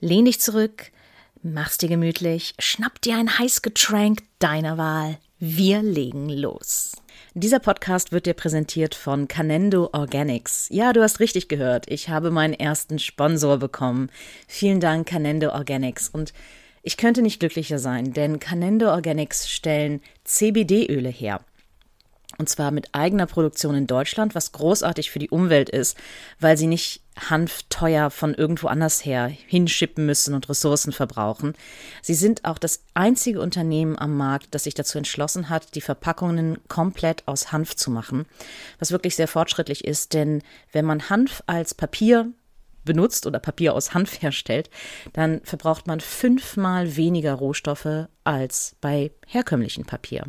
Lehn dich zurück, mach's dir gemütlich, schnapp dir ein Heißgetränk deiner Wahl. Wir legen los. Dieser Podcast wird dir präsentiert von Canendo Organics. Ja, du hast richtig gehört. Ich habe meinen ersten Sponsor bekommen. Vielen Dank, Canendo Organics. Und ich könnte nicht glücklicher sein, denn Canendo Organics stellen CBD-Öle her. Und zwar mit eigener Produktion in Deutschland, was großartig für die Umwelt ist, weil sie nicht Hanf teuer von irgendwo anders her hinschippen müssen und Ressourcen verbrauchen. Sie sind auch das einzige Unternehmen am Markt, das sich dazu entschlossen hat, die Verpackungen komplett aus Hanf zu machen, was wirklich sehr fortschrittlich ist, denn wenn man Hanf als Papier benutzt oder Papier aus Hanf herstellt, dann verbraucht man fünfmal weniger Rohstoffe als bei herkömmlichem Papier.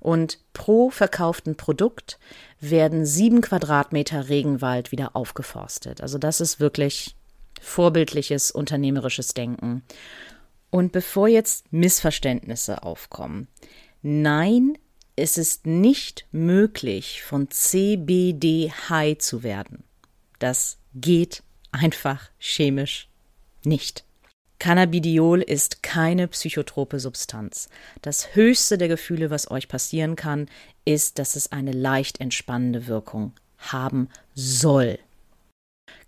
Und pro verkauften Produkt werden sieben Quadratmeter Regenwald wieder aufgeforstet. Also das ist wirklich vorbildliches unternehmerisches Denken. Und bevor jetzt Missverständnisse aufkommen, nein, es ist nicht möglich, von CBD high zu werden. Das geht einfach chemisch nicht. Cannabidiol ist keine psychotrope Substanz. Das höchste der Gefühle, was euch passieren kann, ist, dass es eine leicht entspannende Wirkung haben soll.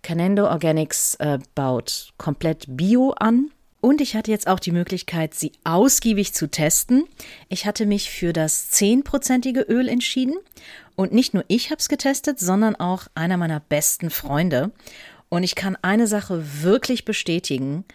Canendo Organics äh, baut komplett Bio an. Und ich hatte jetzt auch die Möglichkeit, sie ausgiebig zu testen. Ich hatte mich für das 10%ige Öl entschieden. Und nicht nur ich habe es getestet, sondern auch einer meiner besten Freunde. Und ich kann eine Sache wirklich bestätigen.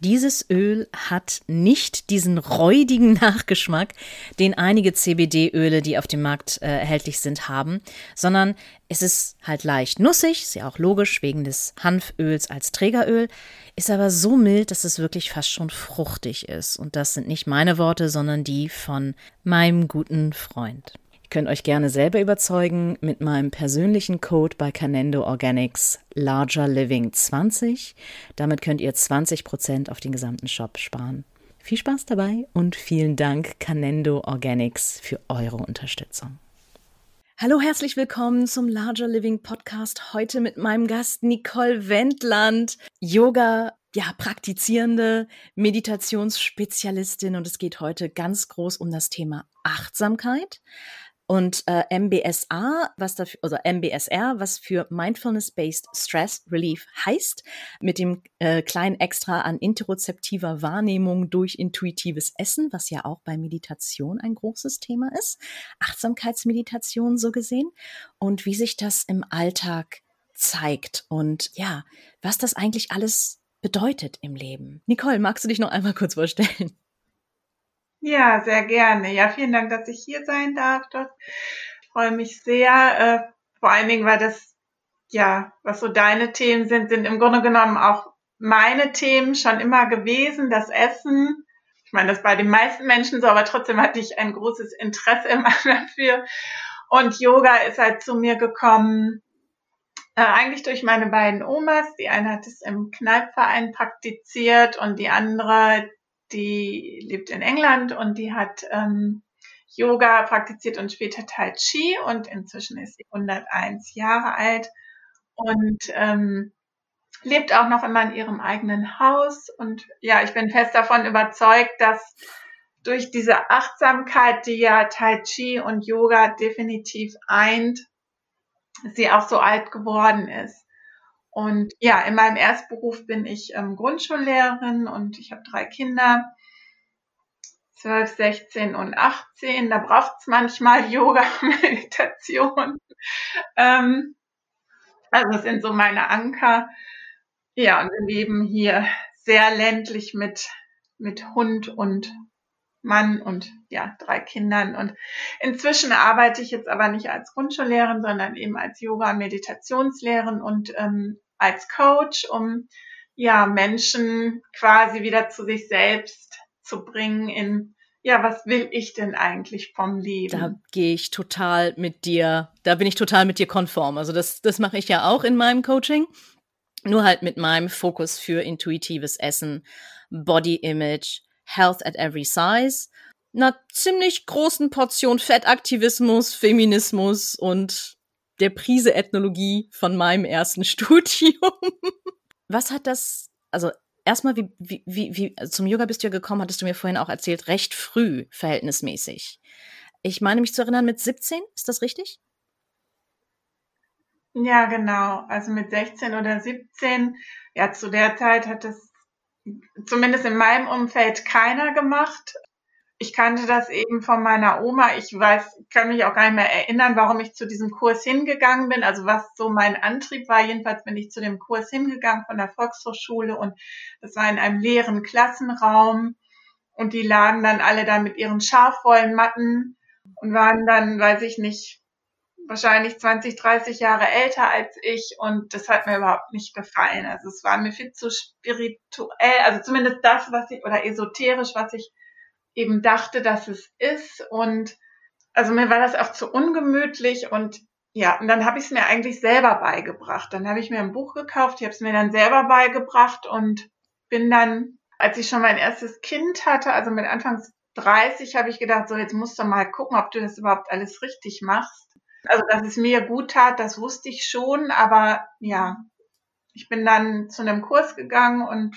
Dieses Öl hat nicht diesen räudigen Nachgeschmack, den einige CBD-Öle, die auf dem Markt äh, erhältlich sind, haben, sondern es ist halt leicht nussig, ist ja auch logisch wegen des Hanföls als Trägeröl, ist aber so mild, dass es wirklich fast schon fruchtig ist. Und das sind nicht meine Worte, sondern die von meinem guten Freund. Ihr könnt euch gerne selber überzeugen mit meinem persönlichen Code bei Canendo Organics Larger Living 20. Damit könnt ihr 20% auf den gesamten Shop sparen. Viel Spaß dabei und vielen Dank Canendo Organics für eure Unterstützung. Hallo, herzlich willkommen zum Larger Living Podcast. Heute mit meinem Gast Nicole Wendland, Yoga ja, praktizierende Meditationsspezialistin und es geht heute ganz groß um das Thema Achtsamkeit. Und äh, MBSA, was dafür, also MBSR, was für Mindfulness-Based Stress Relief heißt, mit dem äh, kleinen Extra an interozeptiver Wahrnehmung durch intuitives Essen, was ja auch bei Meditation ein großes Thema ist, Achtsamkeitsmeditation so gesehen, und wie sich das im Alltag zeigt und ja, was das eigentlich alles bedeutet im Leben. Nicole, magst du dich noch einmal kurz vorstellen? Ja, sehr gerne. Ja, vielen Dank, dass ich hier sein darf. Ich freue mich sehr. Äh, vor allen Dingen, weil das, ja, was so deine Themen sind, sind im Grunde genommen auch meine Themen schon immer gewesen. Das Essen. Ich meine, das bei den meisten Menschen so, aber trotzdem hatte ich ein großes Interesse immer dafür. Und Yoga ist halt zu mir gekommen, äh, eigentlich durch meine beiden Omas. Die eine hat es im Kneipverein praktiziert und die andere, die lebt in England und die hat ähm, Yoga praktiziert und später Tai Chi und inzwischen ist sie 101 Jahre alt und ähm, lebt auch noch immer in ihrem eigenen Haus. Und ja, ich bin fest davon überzeugt, dass durch diese Achtsamkeit, die ja Tai Chi und Yoga definitiv eint, sie auch so alt geworden ist. Und ja, in meinem Erstberuf bin ich ähm, Grundschullehrerin und ich habe drei Kinder. 12, 16 und 18. Da braucht es manchmal Yoga, Meditation. Ähm, also das sind so meine Anker. Ja, und wir leben hier sehr ländlich mit, mit Hund und Mann und ja, drei Kindern. Und inzwischen arbeite ich jetzt aber nicht als Grundschullehrerin, sondern eben als Yoga- und Meditationslehrerin und ähm, als Coach, um ja Menschen quasi wieder zu sich selbst zu bringen in ja, was will ich denn eigentlich vom Leben? Da gehe ich total mit dir, da bin ich total mit dir konform. Also das, das mache ich ja auch in meinem Coaching. Nur halt mit meinem Fokus für intuitives Essen, Body Image, Health at Every Size, einer ziemlich großen Portion Fettaktivismus, Feminismus und der Prise Ethnologie von meinem ersten Studium. Was hat das, also erstmal, wie, wie, wie, zum Yoga bist du ja gekommen, hattest du mir vorhin auch erzählt, recht früh verhältnismäßig. Ich meine mich zu erinnern, mit 17, ist das richtig? Ja, genau. Also mit 16 oder 17, ja, zu der Zeit hat es zumindest in meinem Umfeld keiner gemacht ich kannte das eben von meiner Oma. Ich weiß, kann mich auch gar nicht mehr erinnern, warum ich zu diesem Kurs hingegangen bin. Also was so mein Antrieb war. Jedenfalls bin ich zu dem Kurs hingegangen von der Volkshochschule und das war in einem leeren Klassenraum und die lagen dann alle da mit ihren scharfvollen Matten und waren dann, weiß ich nicht, wahrscheinlich 20, 30 Jahre älter als ich und das hat mir überhaupt nicht gefallen. Also es war mir viel zu spirituell, also zumindest das, was ich, oder esoterisch, was ich eben dachte, dass es ist. Und also mir war das auch zu ungemütlich und ja, und dann habe ich es mir eigentlich selber beigebracht. Dann habe ich mir ein Buch gekauft, ich habe es mir dann selber beigebracht und bin dann, als ich schon mein erstes Kind hatte, also mit Anfangs 30, habe ich gedacht, so jetzt musst du mal gucken, ob du das überhaupt alles richtig machst. Also, dass es mir gut tat, das wusste ich schon, aber ja, ich bin dann zu einem Kurs gegangen und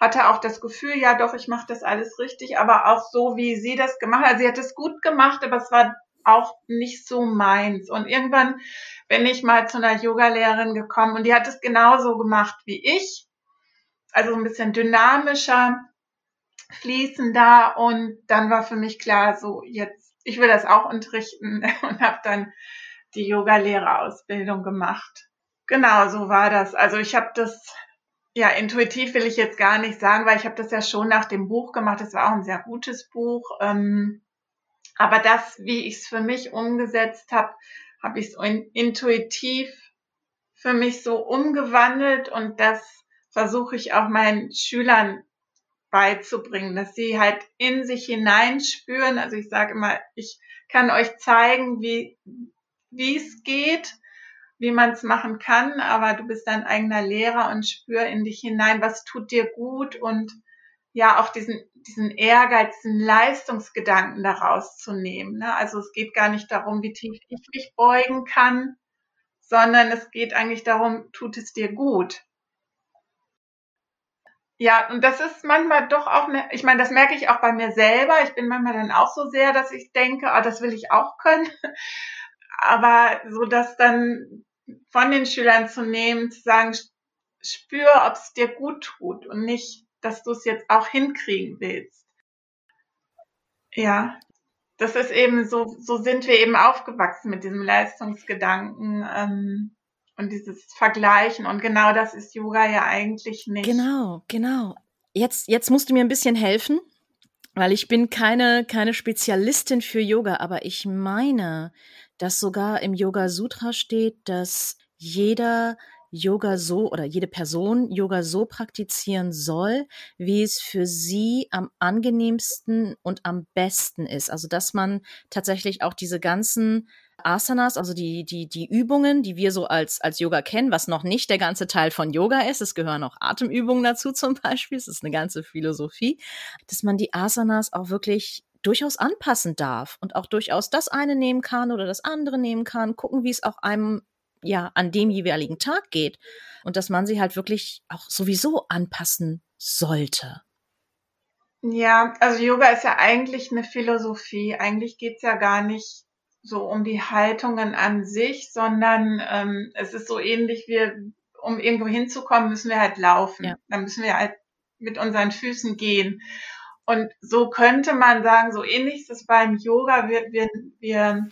hatte auch das Gefühl, ja doch, ich mache das alles richtig, aber auch so, wie sie das gemacht hat. Sie hat es gut gemacht, aber es war auch nicht so meins. Und irgendwann bin ich mal zu einer Yogalehrerin gekommen und die hat es genauso gemacht wie ich. Also ein bisschen dynamischer, fließender und dann war für mich klar, so jetzt, ich will das auch unterrichten und habe dann die Yogalehrerausbildung gemacht. Genau, so war das. Also ich habe das ja, intuitiv will ich jetzt gar nicht sagen, weil ich habe das ja schon nach dem Buch gemacht. Das war auch ein sehr gutes Buch. Ähm, aber das, wie ich es für mich umgesetzt habe, habe ich es intuitiv für mich so umgewandelt und das versuche ich auch meinen Schülern beizubringen, dass sie halt in sich hineinspüren. Also ich sage immer, ich kann euch zeigen, wie wie es geht wie man es machen kann, aber du bist dein eigener Lehrer und spür in dich hinein, was tut dir gut und ja auch diesen diesen Ehrgeiz, diesen Leistungsgedanken daraus zu nehmen. Ne? Also es geht gar nicht darum, wie tief ich mich beugen kann, sondern es geht eigentlich darum, tut es dir gut. Ja, und das ist manchmal doch auch, eine, ich meine, das merke ich auch bei mir selber. Ich bin manchmal dann auch so sehr, dass ich denke, ah, das will ich auch können. Aber so, dass dann von den Schülern zu nehmen, zu sagen, spür, ob es dir gut tut und nicht, dass du es jetzt auch hinkriegen willst. Ja, das ist eben so, so sind wir eben aufgewachsen mit diesem Leistungsgedanken ähm, und dieses Vergleichen. Und genau das ist Yoga ja eigentlich nicht. Genau, genau. Jetzt, jetzt musst du mir ein bisschen helfen, weil ich bin keine, keine Spezialistin für Yoga, aber ich meine, dass sogar im Yoga Sutra steht, dass jeder Yoga so oder jede Person Yoga so praktizieren soll, wie es für sie am angenehmsten und am besten ist. Also dass man tatsächlich auch diese ganzen Asanas, also die, die, die Übungen, die wir so als, als Yoga kennen, was noch nicht der ganze Teil von Yoga ist, es gehören auch Atemübungen dazu zum Beispiel, es ist eine ganze Philosophie, dass man die Asanas auch wirklich durchaus anpassen darf und auch durchaus das eine nehmen kann oder das andere nehmen kann, gucken, wie es auch einem ja an dem jeweiligen Tag geht und dass man sie halt wirklich auch sowieso anpassen sollte. Ja, also Yoga ist ja eigentlich eine Philosophie. Eigentlich geht's ja gar nicht so um die Haltungen an sich, sondern ähm, es ist so ähnlich wie, um irgendwo hinzukommen, müssen wir halt laufen. Ja. Dann müssen wir halt mit unseren Füßen gehen. Und so könnte man sagen, so ähnlich ist es beim Yoga. Wir, wir, wir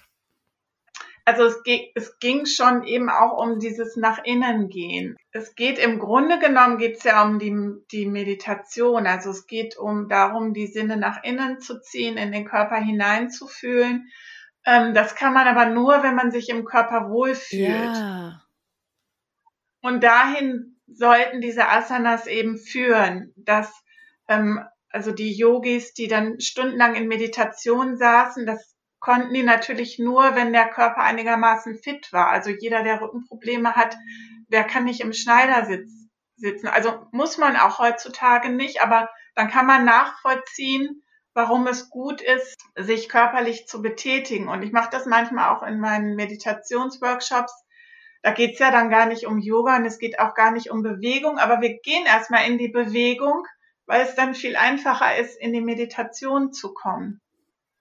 also es, es ging schon eben auch um dieses nach innen gehen. Es geht im Grunde genommen geht es ja um die, die Meditation. Also es geht um darum, die Sinne nach innen zu ziehen, in den Körper hineinzufühlen. Ähm, das kann man aber nur, wenn man sich im Körper wohlfühlt. Ja. Und dahin sollten diese Asanas eben führen, dass ähm, also die Yogis, die dann stundenlang in Meditation saßen, das konnten die natürlich nur, wenn der Körper einigermaßen fit war. Also jeder, der Rückenprobleme hat, der kann nicht im Schneidersitz sitzen. Also muss man auch heutzutage nicht, aber dann kann man nachvollziehen, warum es gut ist, sich körperlich zu betätigen. Und ich mache das manchmal auch in meinen Meditationsworkshops. Da geht's ja dann gar nicht um Yoga und es geht auch gar nicht um Bewegung, aber wir gehen erstmal in die Bewegung, weil es dann viel einfacher ist, in die Meditation zu kommen.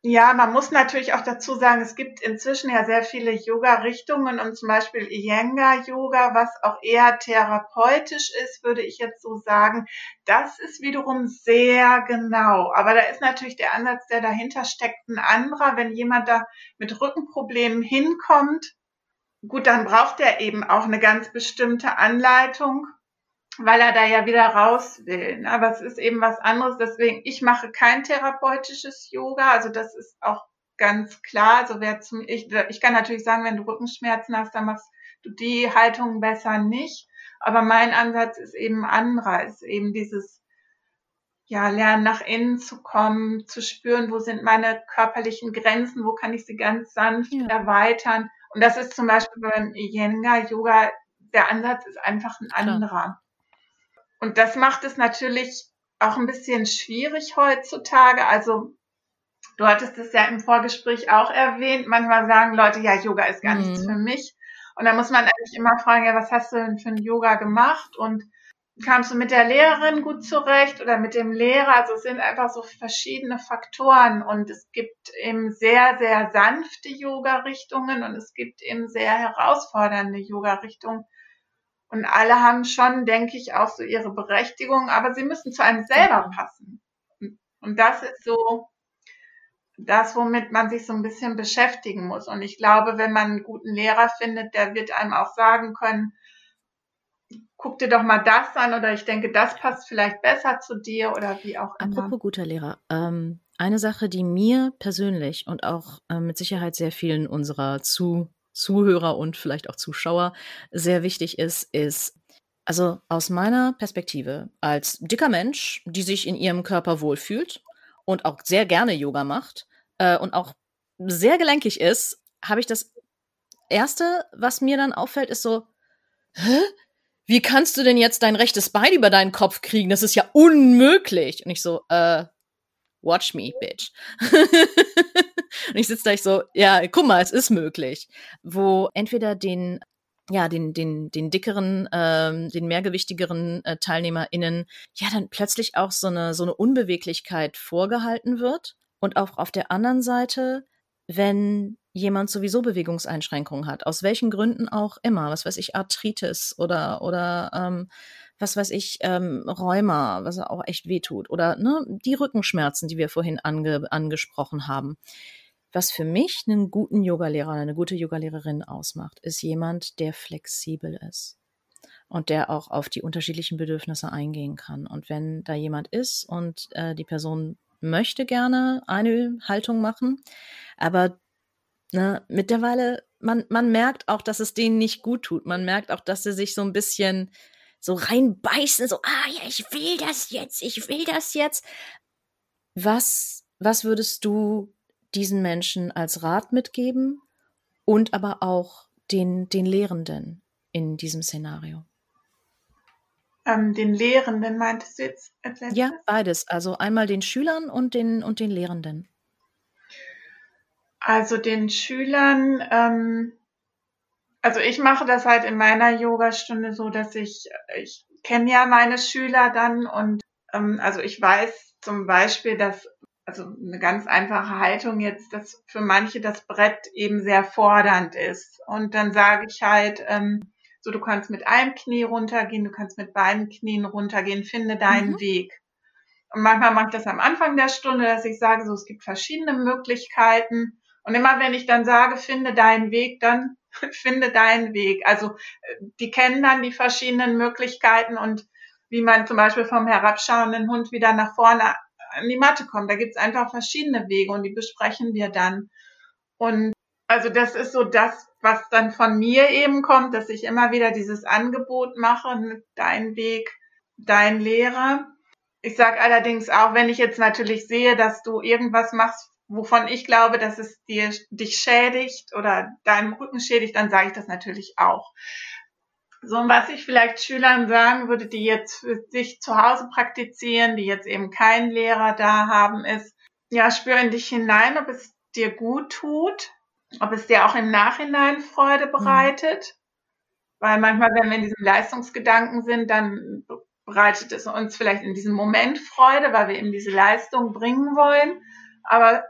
Ja, man muss natürlich auch dazu sagen, es gibt inzwischen ja sehr viele Yoga-Richtungen und zum Beispiel Iyengar-Yoga, was auch eher therapeutisch ist, würde ich jetzt so sagen. Das ist wiederum sehr genau. Aber da ist natürlich der Ansatz, der dahinter steckt, ein anderer. Wenn jemand da mit Rückenproblemen hinkommt, gut, dann braucht er eben auch eine ganz bestimmte Anleitung weil er da ja wieder raus will. Ne? Aber es ist eben was anderes. Deswegen, ich mache kein therapeutisches Yoga. Also das ist auch ganz klar. Also wer zum, ich, ich kann natürlich sagen, wenn du Rückenschmerzen hast, dann machst du die Haltung besser nicht. Aber mein Ansatz ist eben anderer, ist eben dieses, ja, lernen nach innen zu kommen, zu spüren, wo sind meine körperlichen Grenzen, wo kann ich sie ganz sanft ja. erweitern. Und das ist zum Beispiel beim Iyengar Yoga, der Ansatz ist einfach ein anderer. Und das macht es natürlich auch ein bisschen schwierig heutzutage. Also du hattest es ja im Vorgespräch auch erwähnt. Manchmal sagen Leute, ja, Yoga ist gar mhm. nichts für mich. Und da muss man eigentlich immer fragen, ja, was hast du denn für ein Yoga gemacht? Und kamst du mit der Lehrerin gut zurecht oder mit dem Lehrer? Also es sind einfach so verschiedene Faktoren und es gibt eben sehr, sehr sanfte Yoga-Richtungen und es gibt eben sehr herausfordernde Yoga-Richtungen. Und alle haben schon, denke ich, auch so ihre Berechtigung, aber sie müssen zu einem selber passen. Und das ist so das, womit man sich so ein bisschen beschäftigen muss. Und ich glaube, wenn man einen guten Lehrer findet, der wird einem auch sagen können, guck dir doch mal das an oder ich denke, das passt vielleicht besser zu dir oder wie auch immer. Apropos guter Lehrer, ähm, eine Sache, die mir persönlich und auch äh, mit Sicherheit sehr vielen unserer zu Zuhörer und vielleicht auch Zuschauer sehr wichtig ist, ist, also aus meiner Perspektive als dicker Mensch, die sich in ihrem Körper wohlfühlt und auch sehr gerne Yoga macht äh, und auch sehr gelenkig ist, habe ich das Erste, was mir dann auffällt, ist so, hä? Wie kannst du denn jetzt dein rechtes Bein über deinen Kopf kriegen? Das ist ja unmöglich. Und ich so, äh, watch me, bitch. und ich sitze da ich so, ja, guck mal, es ist möglich. Wo entweder den ja, den, den, den dickeren, ähm, den mehrgewichtigeren äh, TeilnehmerInnen ja dann plötzlich auch so eine, so eine Unbeweglichkeit vorgehalten wird. Und auch auf der anderen Seite, wenn jemand sowieso Bewegungseinschränkungen hat, aus welchen Gründen auch immer, was weiß ich, Arthritis oder, oder ähm, was weiß ich, ähm, Rheuma, was auch echt wehtut. Oder ne, die Rückenschmerzen, die wir vorhin ange angesprochen haben. Was für mich einen guten Yogalehrer, eine gute Yogalehrerin ausmacht, ist jemand, der flexibel ist und der auch auf die unterschiedlichen Bedürfnisse eingehen kann. Und wenn da jemand ist und äh, die Person möchte gerne eine Haltung machen, aber ne, mittlerweile, man, man merkt auch, dass es denen nicht gut tut. Man merkt auch, dass sie sich so ein bisschen so reinbeißen, so, ah ja, ich will das jetzt, ich will das jetzt. Was, was würdest du diesen Menschen als Rat mitgeben und aber auch den, den Lehrenden in diesem Szenario? Ähm, den Lehrenden meintest du jetzt? Ja, beides. Also einmal den Schülern und den, und den Lehrenden. Also den Schülern, ähm, also ich mache das halt in meiner Yogastunde so, dass ich, ich kenne ja meine Schüler dann und ähm, also ich weiß zum Beispiel, dass also eine ganz einfache Haltung jetzt, dass für manche das Brett eben sehr fordernd ist. Und dann sage ich halt, ähm, so du kannst mit einem Knie runtergehen, du kannst mit beiden Knien runtergehen, finde deinen mhm. Weg. Und manchmal mache ich das am Anfang der Stunde, dass ich sage, so, es gibt verschiedene Möglichkeiten. Und immer wenn ich dann sage, finde deinen Weg, dann finde deinen Weg. Also die kennen dann die verschiedenen Möglichkeiten und wie man zum Beispiel vom herabschauenden Hund wieder nach vorne an die Matte kommt. Da gibt es einfach verschiedene Wege und die besprechen wir dann. Und also das ist so das, was dann von mir eben kommt, dass ich immer wieder dieses Angebot mache, dein Weg, dein Lehrer. Ich sage allerdings auch, wenn ich jetzt natürlich sehe, dass du irgendwas machst, wovon ich glaube, dass es dir dich schädigt oder deinem Rücken schädigt, dann sage ich das natürlich auch. So, und was ich vielleicht Schülern sagen würde, die jetzt für sich zu Hause praktizieren, die jetzt eben keinen Lehrer da haben, ist, ja, spür in dich hinein, ob es dir gut tut, ob es dir auch im Nachhinein Freude mhm. bereitet. Mhm. Weil manchmal, wenn wir in diesem Leistungsgedanken sind, dann bereitet es uns vielleicht in diesem Moment Freude, weil wir eben diese Leistung bringen wollen. Aber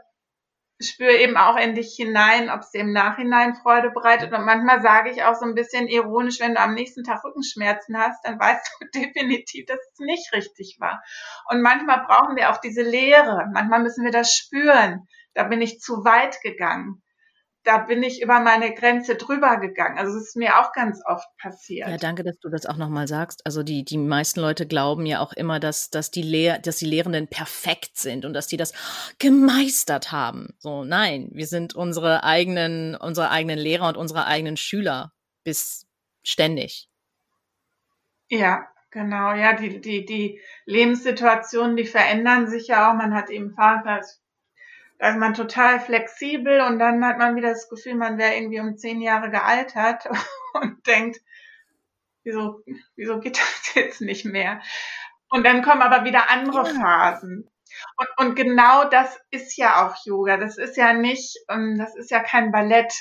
spüre eben auch in dich hinein, ob es dir im Nachhinein Freude bereitet. Und manchmal sage ich auch so ein bisschen ironisch, wenn du am nächsten Tag Rückenschmerzen hast, dann weißt du definitiv, dass es nicht richtig war. Und manchmal brauchen wir auch diese Lehre. Manchmal müssen wir das spüren. Da bin ich zu weit gegangen da bin ich über meine Grenze drüber gegangen. Also es ist mir auch ganz oft passiert. Ja, danke, dass du das auch nochmal sagst. Also die, die meisten Leute glauben ja auch immer, dass, dass, die Lehr dass die Lehrenden perfekt sind und dass die das gemeistert haben. So, nein, wir sind unsere eigenen, unsere eigenen Lehrer und unsere eigenen Schüler bis ständig. Ja, genau. Ja, die, die, die Lebenssituationen, die verändern sich ja auch. Man hat eben Vater, da ist man total flexibel und dann hat man wieder das Gefühl, man wäre irgendwie um zehn Jahre gealtert und denkt, wieso, wieso geht das jetzt nicht mehr? Und dann kommen aber wieder andere Phasen. Und, und genau das ist ja auch Yoga. Das ist ja nicht, ähm, das ist ja kein Ballett.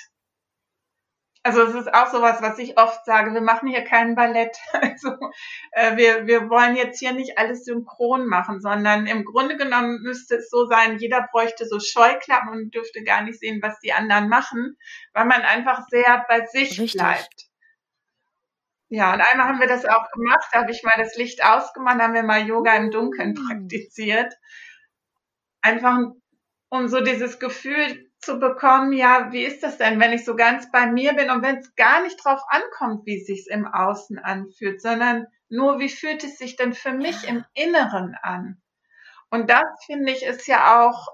Also es ist auch sowas, was ich oft sage, wir machen hier kein Ballett. Also äh, wir, wir wollen jetzt hier nicht alles synchron machen, sondern im Grunde genommen müsste es so sein, jeder bräuchte so Scheuklappen und dürfte gar nicht sehen, was die anderen machen, weil man einfach sehr bei sich Richtig. bleibt. Ja, und einmal haben wir das auch gemacht, da habe ich mal das Licht ausgemacht, haben wir mal Yoga im Dunkeln mm. praktiziert. Einfach um so dieses Gefühl zu bekommen, ja, wie ist das denn, wenn ich so ganz bei mir bin und wenn es gar nicht drauf ankommt, wie es sich im Außen anfühlt, sondern nur, wie fühlt es sich denn für mich im Inneren an? Und das finde ich ist ja auch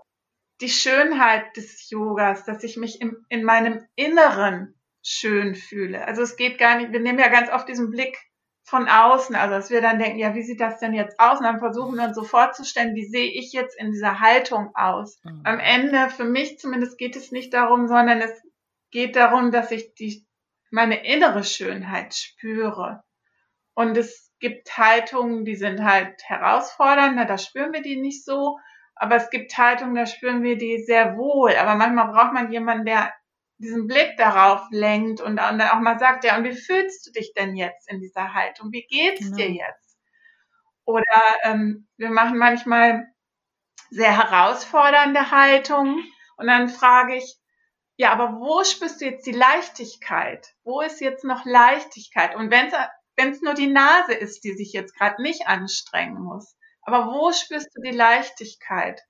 die Schönheit des Yogas, dass ich mich im, in meinem Inneren schön fühle. Also es geht gar nicht, wir nehmen ja ganz oft diesen Blick von außen, also dass wir dann denken, ja, wie sieht das denn jetzt aus? Und dann versuchen wir uns so vorzustellen, wie sehe ich jetzt in dieser Haltung aus? Mhm. Am Ende, für mich zumindest, geht es nicht darum, sondern es geht darum, dass ich die, meine innere Schönheit spüre. Und es gibt Haltungen, die sind halt herausfordernd, da spüren wir die nicht so. Aber es gibt Haltungen, da spüren wir die sehr wohl. Aber manchmal braucht man jemanden, der diesen Blick darauf lenkt und, dann auch mal sagt, ja, und wie fühlst du dich denn jetzt in dieser Haltung? Wie geht's genau. dir jetzt? Oder ähm, wir machen manchmal sehr herausfordernde Haltungen und dann frage ich, ja, aber wo spürst du jetzt die Leichtigkeit? Wo ist jetzt noch Leichtigkeit? Und wenn es nur die Nase ist, die sich jetzt gerade nicht anstrengen muss, aber wo spürst du die Leichtigkeit?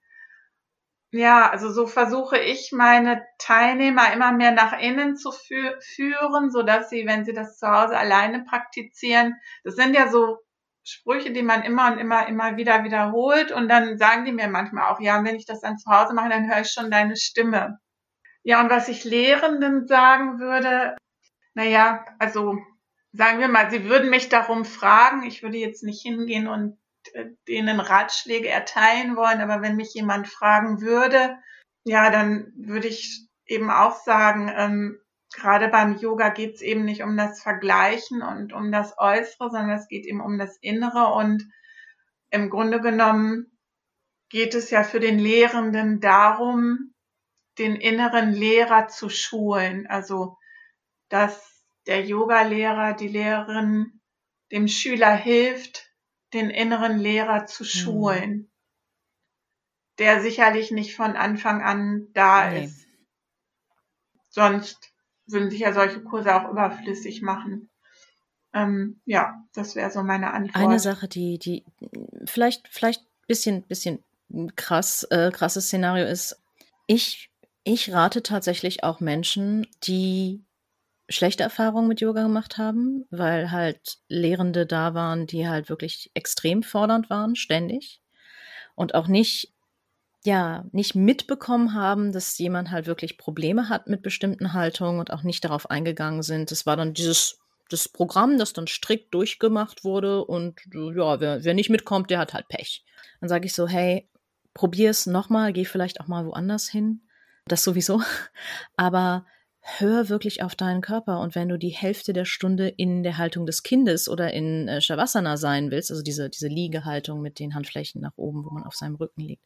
Ja, also so versuche ich meine Teilnehmer immer mehr nach innen zu fü führen, so dass sie, wenn sie das zu Hause alleine praktizieren, das sind ja so Sprüche, die man immer und immer, immer wieder wiederholt und dann sagen die mir manchmal auch, ja, wenn ich das dann zu Hause mache, dann höre ich schon deine Stimme. Ja, und was ich Lehrenden sagen würde, naja, also sagen wir mal, sie würden mich darum fragen, ich würde jetzt nicht hingehen und denen Ratschläge erteilen wollen, aber wenn mich jemand fragen würde, ja, dann würde ich eben auch sagen, ähm, gerade beim Yoga geht es eben nicht um das Vergleichen und um das Äußere, sondern es geht eben um das Innere und im Grunde genommen geht es ja für den Lehrenden darum, den inneren Lehrer zu schulen. Also, dass der Yogalehrer, die Lehrerin dem Schüler hilft, den inneren Lehrer zu mhm. schulen, mhm. der sicherlich nicht von Anfang an da nee. ist. Sonst würden sich ja solche Kurse auch überflüssig machen. Ähm, ja, das wäre so meine Antwort. Eine Sache, die, die vielleicht, vielleicht bisschen, bisschen krass, äh, krasses Szenario ist, ich, ich rate tatsächlich auch Menschen, die schlechte Erfahrungen mit Yoga gemacht haben, weil halt Lehrende da waren, die halt wirklich extrem fordernd waren, ständig. Und auch nicht, ja, nicht mitbekommen haben, dass jemand halt wirklich Probleme hat mit bestimmten Haltungen und auch nicht darauf eingegangen sind. Es war dann dieses das Programm, das dann strikt durchgemacht wurde und ja, wer, wer nicht mitkommt, der hat halt Pech. Dann sage ich so, hey, probier es nochmal, geh vielleicht auch mal woanders hin. Das sowieso. Aber hör wirklich auf deinen Körper. Und wenn du die Hälfte der Stunde in der Haltung des Kindes oder in äh, Shavasana sein willst, also diese, diese Liegehaltung mit den Handflächen nach oben, wo man auf seinem Rücken liegt,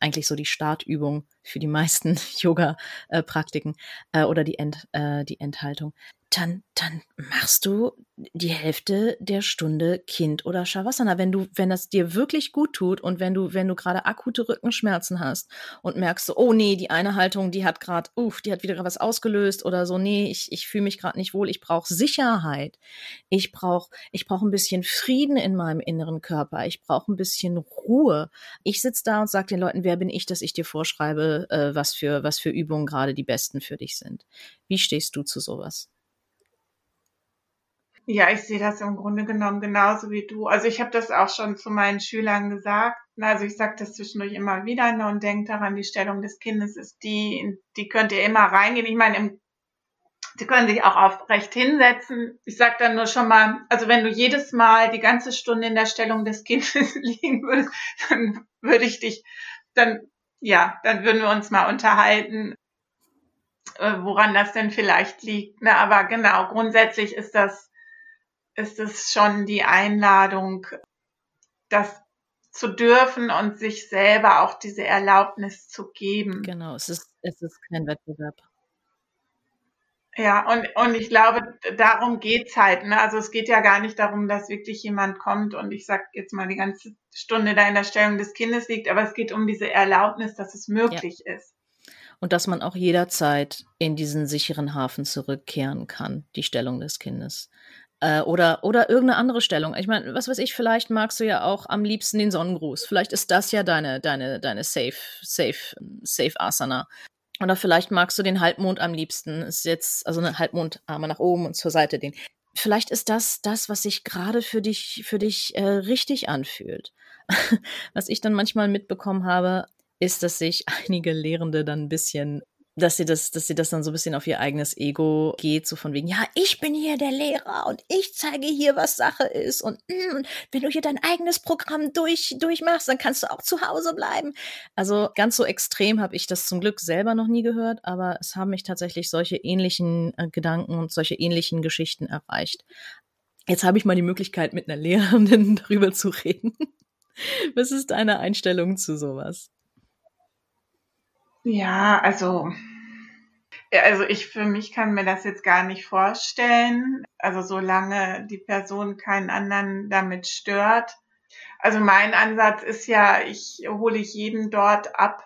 eigentlich so die Startübung für die meisten Yoga-Praktiken äh, oder die, End, äh, die Endhaltung, dann, dann machst du die Hälfte der Stunde Kind oder Shavasana, wenn du, wenn das dir wirklich gut tut und wenn du, wenn du gerade akute Rückenschmerzen hast und merkst so, oh nee, die eine Haltung, die hat gerade, uff, die hat wieder was ausgelöst oder so, nee, ich, ich fühle mich gerade nicht wohl, ich brauche Sicherheit, ich brauche, ich brauche ein bisschen Frieden in meinem inneren Körper, ich brauche ein bisschen Ruhe. Ich sitze da und sage den Leuten, wer bin ich, dass ich dir vorschreibe, äh, was für, was für Übungen gerade die besten für dich sind. Wie stehst du zu sowas? Ja, ich sehe das im Grunde genommen genauso wie du. Also ich habe das auch schon zu meinen Schülern gesagt. Also ich sage das zwischendurch immer wieder ne, und denke daran, die Stellung des Kindes ist die, die könnt ihr immer reingehen. Ich meine, im, sie können sich auch aufrecht hinsetzen. Ich sage dann nur schon mal, also wenn du jedes Mal die ganze Stunde in der Stellung des Kindes liegen würdest, dann würde ich dich, dann ja, dann würden wir uns mal unterhalten, äh, woran das denn vielleicht liegt. Ne? Aber genau, grundsätzlich ist das ist es schon die Einladung, das zu dürfen und sich selber auch diese Erlaubnis zu geben. Genau, es ist, es ist kein Wettbewerb. Ja, und, und ich glaube, darum geht's halt. Ne? Also es geht ja gar nicht darum, dass wirklich jemand kommt und ich sag jetzt mal die ganze Stunde da in der Stellung des Kindes liegt, aber es geht um diese Erlaubnis, dass es möglich ja. ist. Und dass man auch jederzeit in diesen sicheren Hafen zurückkehren kann, die Stellung des Kindes. Äh, oder, oder irgendeine andere Stellung. Ich meine, was weiß ich, vielleicht magst du ja auch am liebsten den Sonnengruß. Vielleicht ist das ja deine, deine, deine Safe, Safe, Safe Asana. Oder vielleicht magst du den Halbmond am liebsten. Ist jetzt, also eine Halbmondarme nach oben und zur Seite den. Vielleicht ist das das, was sich gerade für dich, für dich äh, richtig anfühlt. was ich dann manchmal mitbekommen habe, ist, dass sich einige Lehrende dann ein bisschen dass sie das, dass sie das dann so ein bisschen auf ihr eigenes Ego geht, so von wegen, ja, ich bin hier der Lehrer und ich zeige hier, was Sache ist und, mm, wenn du hier dein eigenes Programm durch, durchmachst, dann kannst du auch zu Hause bleiben. Also ganz so extrem habe ich das zum Glück selber noch nie gehört, aber es haben mich tatsächlich solche ähnlichen äh, Gedanken und solche ähnlichen Geschichten erreicht. Jetzt habe ich mal die Möglichkeit, mit einer Lehrenden darüber zu reden. Was ist deine Einstellung zu sowas? Ja, also, also ich für mich kann mir das jetzt gar nicht vorstellen. Also solange die Person keinen anderen damit stört. Also mein Ansatz ist ja, ich hole ich jeden dort ab,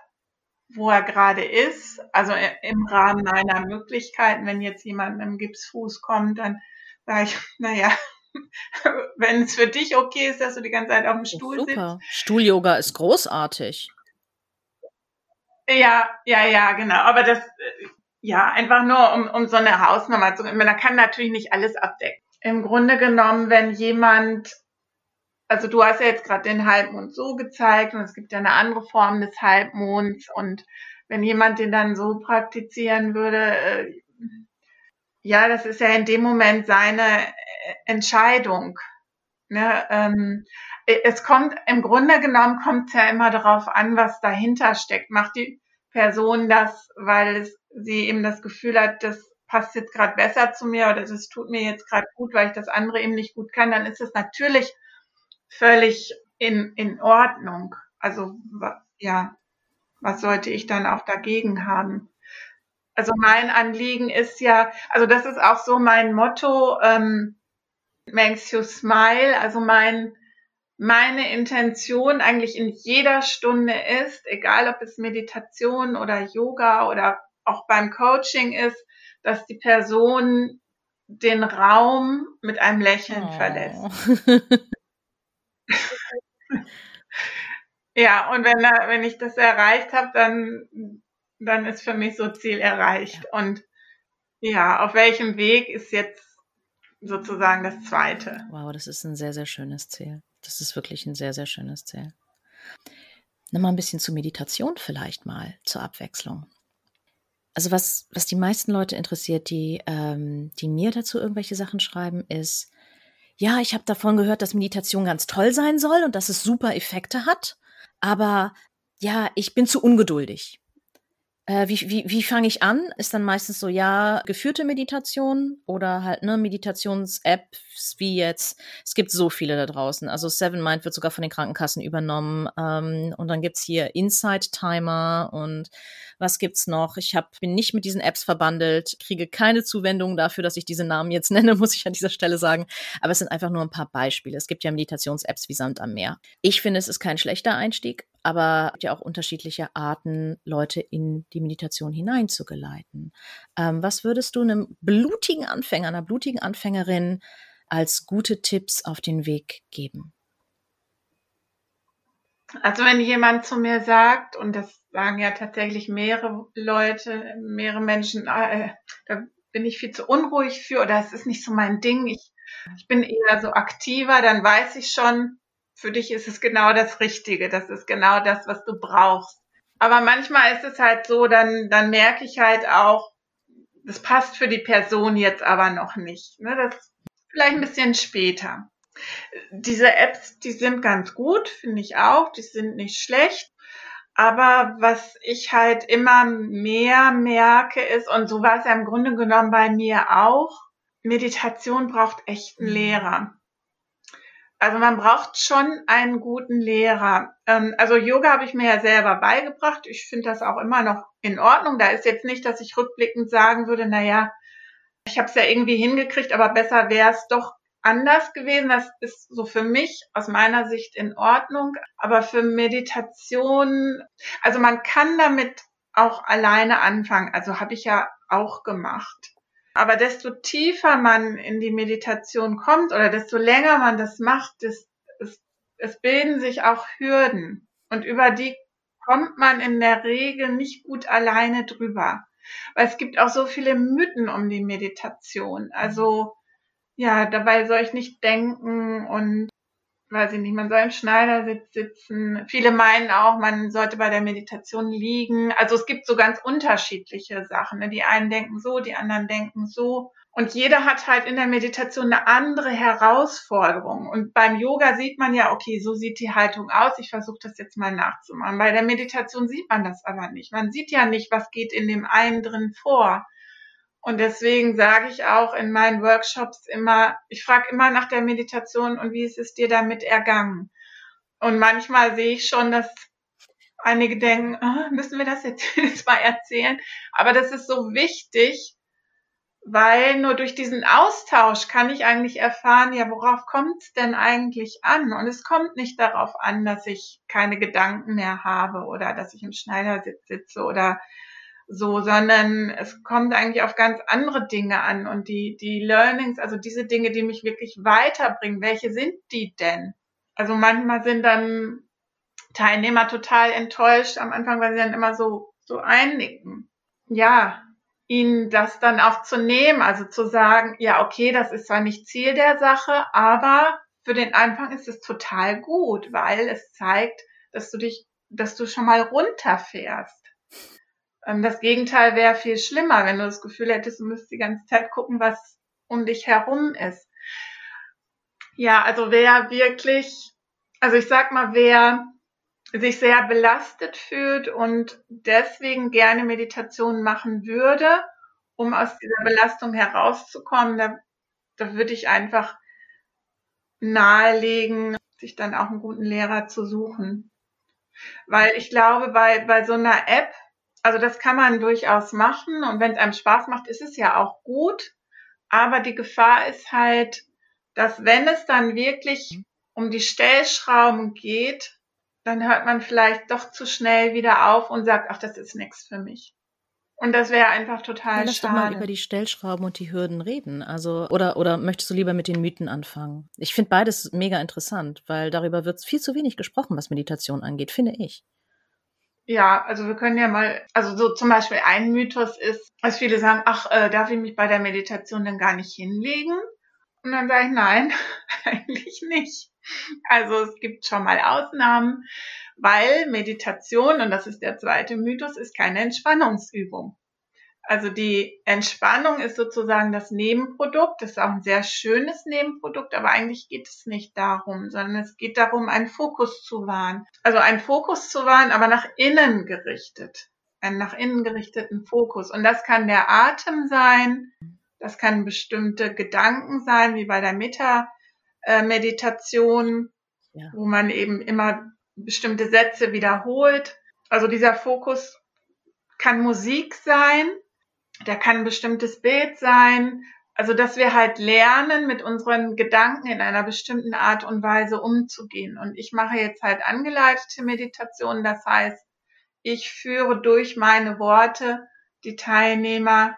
wo er gerade ist. Also im Rahmen meiner Möglichkeiten. Wenn jetzt jemand mit einem Gipsfuß kommt, dann sage ich, naja, wenn es für dich okay ist, dass du die ganze Zeit auf dem Stuhl Super. sitzt. Stuhl-Yoga ist großartig. Ja, ja, ja, genau. Aber das, äh, ja, einfach nur um, um so eine Hausnummer zu, man kann natürlich nicht alles abdecken. Im Grunde genommen, wenn jemand, also du hast ja jetzt gerade den Halbmond so gezeigt und es gibt ja eine andere Form des Halbmonds und wenn jemand den dann so praktizieren würde, äh, ja, das ist ja in dem Moment seine äh, Entscheidung. Ne? Ähm, es kommt, im Grunde genommen kommt es ja immer darauf an, was dahinter steckt. Macht die Person das, weil es, sie eben das Gefühl hat, das passt jetzt gerade besser zu mir oder das tut mir jetzt gerade gut, weil ich das andere eben nicht gut kann, dann ist es natürlich völlig in, in Ordnung. Also ja, was sollte ich dann auch dagegen haben? Also mein Anliegen ist ja, also das ist auch so mein Motto, ähm, makes you smile. Also mein meine Intention eigentlich in jeder Stunde ist, egal ob es Meditation oder Yoga oder auch beim Coaching ist, dass die Person den Raum mit einem Lächeln oh. verlässt. Ja, und wenn, wenn ich das erreicht habe, dann, dann ist für mich so Ziel erreicht. Und ja, auf welchem Weg ist jetzt sozusagen das zweite? Wow, das ist ein sehr, sehr schönes Ziel. Das ist wirklich ein sehr, sehr schönes Ziel. Nimm mal ein bisschen zur Meditation vielleicht mal, zur Abwechslung. Also was, was die meisten Leute interessiert, die, ähm, die mir dazu irgendwelche Sachen schreiben, ist, ja, ich habe davon gehört, dass Meditation ganz toll sein soll und dass es super Effekte hat, aber ja, ich bin zu ungeduldig. Äh, wie wie, wie fange ich an? Ist dann meistens so, ja, geführte Meditation oder halt, ne, Meditations-Apps wie jetzt. Es gibt so viele da draußen. Also Seven Mind wird sogar von den Krankenkassen übernommen. Ähm, und dann gibt's hier Insight Timer und was gibt's noch? Ich hab, bin nicht mit diesen Apps verbandelt, kriege keine Zuwendung dafür, dass ich diese Namen jetzt nenne, muss ich an dieser Stelle sagen. Aber es sind einfach nur ein paar Beispiele. Es gibt ja Meditations-Apps wie Sand am Meer. Ich finde, es ist kein schlechter Einstieg, aber ja auch unterschiedliche Arten, Leute in die Meditation hineinzugeleiten. Ähm, was würdest du einem blutigen Anfänger, einer blutigen Anfängerin als gute Tipps auf den Weg geben? Also wenn jemand zu mir sagt, und das sagen ja tatsächlich mehrere Leute, mehrere Menschen, äh, da bin ich viel zu unruhig für oder es ist nicht so mein Ding, ich, ich bin eher so aktiver, dann weiß ich schon, für dich ist es genau das Richtige, das ist genau das, was du brauchst. Aber manchmal ist es halt so, dann, dann merke ich halt auch, das passt für die Person jetzt aber noch nicht. Ne? Das vielleicht ein bisschen später. Diese Apps, die sind ganz gut, finde ich auch, die sind nicht schlecht. Aber was ich halt immer mehr merke ist, und so war es ja im Grunde genommen bei mir auch, Meditation braucht echt einen mhm. Lehrer. Also man braucht schon einen guten Lehrer. Ähm, also Yoga habe ich mir ja selber beigebracht. Ich finde das auch immer noch in Ordnung. Da ist jetzt nicht, dass ich rückblickend sagen würde, na ja, ich habe es ja irgendwie hingekriegt, aber besser wäre es doch anders gewesen. Das ist so für mich aus meiner Sicht in Ordnung. Aber für Meditation, also man kann damit auch alleine anfangen. Also habe ich ja auch gemacht. Aber desto tiefer man in die Meditation kommt oder desto länger man das macht, es, es, es bilden sich auch Hürden. Und über die kommt man in der Regel nicht gut alleine drüber. Weil es gibt auch so viele Mythen um die Meditation. Also ja, dabei soll ich nicht denken und weiß ich nicht, man soll im Schneidersitz sitzen. Viele meinen auch, man sollte bei der Meditation liegen. Also es gibt so ganz unterschiedliche Sachen. Ne? Die einen denken so, die anderen denken so. Und jeder hat halt in der Meditation eine andere Herausforderung. Und beim Yoga sieht man ja, okay, so sieht die Haltung aus. Ich versuche das jetzt mal nachzumachen. Bei der Meditation sieht man das aber nicht. Man sieht ja nicht, was geht in dem einen drin vor. Und deswegen sage ich auch in meinen Workshops immer, ich frage immer nach der Meditation und wie ist es dir damit ergangen? Und manchmal sehe ich schon, dass einige denken, oh, müssen wir das jetzt, jetzt mal erzählen? Aber das ist so wichtig, weil nur durch diesen Austausch kann ich eigentlich erfahren, ja, worauf kommt es denn eigentlich an? Und es kommt nicht darauf an, dass ich keine Gedanken mehr habe oder dass ich im Schneidersitz sitze oder so, sondern es kommt eigentlich auf ganz andere Dinge an und die, die Learnings, also diese Dinge, die mich wirklich weiterbringen, welche sind die denn? Also manchmal sind dann Teilnehmer total enttäuscht am Anfang, weil sie dann immer so, so einnicken. Ja, ihnen das dann auch zu nehmen, also zu sagen, ja, okay, das ist zwar nicht Ziel der Sache, aber für den Anfang ist es total gut, weil es zeigt, dass du dich, dass du schon mal runterfährst. Ähm, das Gegenteil wäre viel schlimmer, wenn du das Gefühl hättest, du müsstest die ganze Zeit gucken, was um dich herum ist. Ja, also wer wirklich, also ich sag mal, wer sich sehr belastet fühlt und deswegen gerne Meditation machen würde, um aus dieser Belastung herauszukommen, da, da würde ich einfach nahelegen, sich dann auch einen guten Lehrer zu suchen. Weil ich glaube, bei, bei so einer App, also das kann man durchaus machen und wenn es einem Spaß macht, ist es ja auch gut. Aber die Gefahr ist halt, dass wenn es dann wirklich um die Stellschrauben geht, dann hört man vielleicht doch zu schnell wieder auf und sagt, ach, das ist nichts für mich. Und das wäre einfach total ja, lass schade. doch mal über die Stellschrauben und die Hürden reden. Also, oder, oder möchtest du lieber mit den Mythen anfangen? Ich finde beides mega interessant, weil darüber wird viel zu wenig gesprochen, was Meditation angeht, finde ich. Ja, also wir können ja mal, also so zum Beispiel ein Mythos ist, dass viele sagen, ach, äh, darf ich mich bei der Meditation denn gar nicht hinlegen? Und dann sage ich, nein, eigentlich nicht. Also es gibt schon mal Ausnahmen, weil Meditation, und das ist der zweite Mythos, ist keine Entspannungsübung. Also die Entspannung ist sozusagen das Nebenprodukt, das ist auch ein sehr schönes Nebenprodukt, aber eigentlich geht es nicht darum, sondern es geht darum, einen Fokus zu wahren. Also einen Fokus zu wahren, aber nach innen gerichtet. Einen nach innen gerichteten Fokus. Und das kann der Atem sein, das kann bestimmte Gedanken sein, wie bei der Meta-Meditation, ja. wo man eben immer bestimmte Sätze wiederholt. Also dieser Fokus kann Musik sein, der kann ein bestimmtes Bild sein. Also, dass wir halt lernen, mit unseren Gedanken in einer bestimmten Art und Weise umzugehen. Und ich mache jetzt halt angeleitete Meditation. Das heißt, ich führe durch meine Worte die Teilnehmer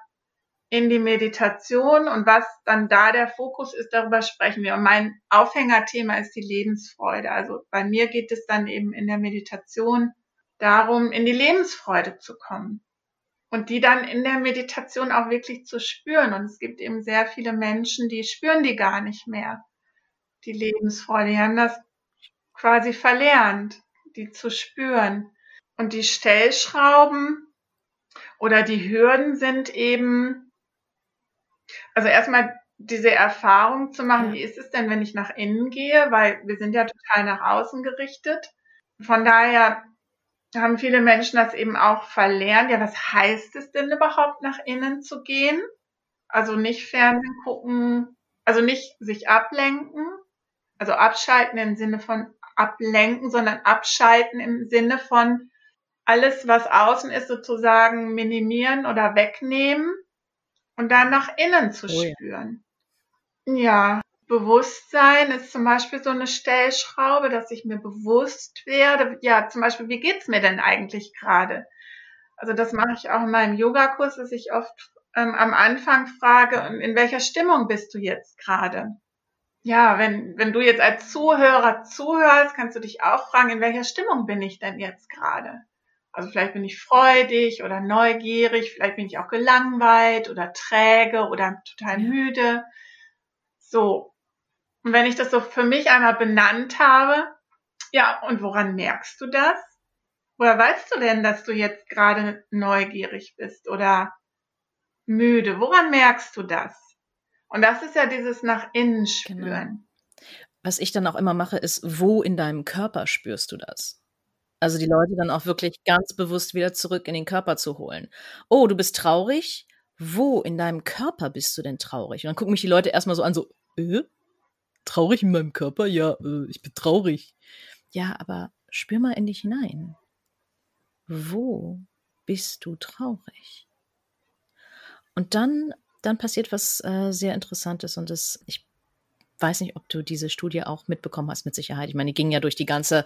in die Meditation und was dann da der Fokus ist, darüber sprechen wir. Und mein Aufhängerthema ist die Lebensfreude. Also bei mir geht es dann eben in der Meditation darum, in die Lebensfreude zu kommen und die dann in der Meditation auch wirklich zu spüren. Und es gibt eben sehr viele Menschen, die spüren die gar nicht mehr, die Lebensfreude. Die haben das quasi verlernt, die zu spüren. Und die Stellschrauben oder die Hürden sind eben, also erstmal diese Erfahrung zu machen, ja. wie ist es denn, wenn ich nach innen gehe, weil wir sind ja total nach außen gerichtet. Von daher haben viele Menschen das eben auch verlernt. Ja, was heißt es denn überhaupt, nach innen zu gehen? Also nicht Fernsehen gucken, also nicht sich ablenken, also abschalten im Sinne von ablenken, sondern abschalten im Sinne von alles, was außen ist, sozusagen minimieren oder wegnehmen und dann nach innen zu oh ja. spüren. Ja, Bewusstsein ist zum Beispiel so eine Stellschraube, dass ich mir bewusst werde, ja, zum Beispiel, wie geht's mir denn eigentlich gerade? Also das mache ich auch in meinem Yogakurs, dass ich oft ähm, am Anfang frage, in welcher Stimmung bist du jetzt gerade? Ja, wenn, wenn du jetzt als Zuhörer zuhörst, kannst du dich auch fragen, in welcher Stimmung bin ich denn jetzt gerade? Also vielleicht bin ich freudig oder neugierig, vielleicht bin ich auch gelangweilt oder träge oder total müde. So. Und wenn ich das so für mich einmal benannt habe, ja, und woran merkst du das? Woher weißt du denn, dass du jetzt gerade neugierig bist oder müde? Woran merkst du das? Und das ist ja dieses nach innen spüren. Genau. Was ich dann auch immer mache, ist, wo in deinem Körper spürst du das? Also die Leute dann auch wirklich ganz bewusst wieder zurück in den Körper zu holen. Oh, du bist traurig? Wo in deinem Körper bist du denn traurig? Und dann gucken mich die Leute erstmal so an, so, äh? Traurig in meinem Körper? Ja, äh, ich bin traurig. Ja, aber spür mal in dich hinein. Wo bist du traurig? Und dann, dann passiert was äh, sehr Interessantes und das, ich weiß nicht, ob du diese Studie auch mitbekommen hast, mit Sicherheit. Ich meine, die ging ja durch die ganze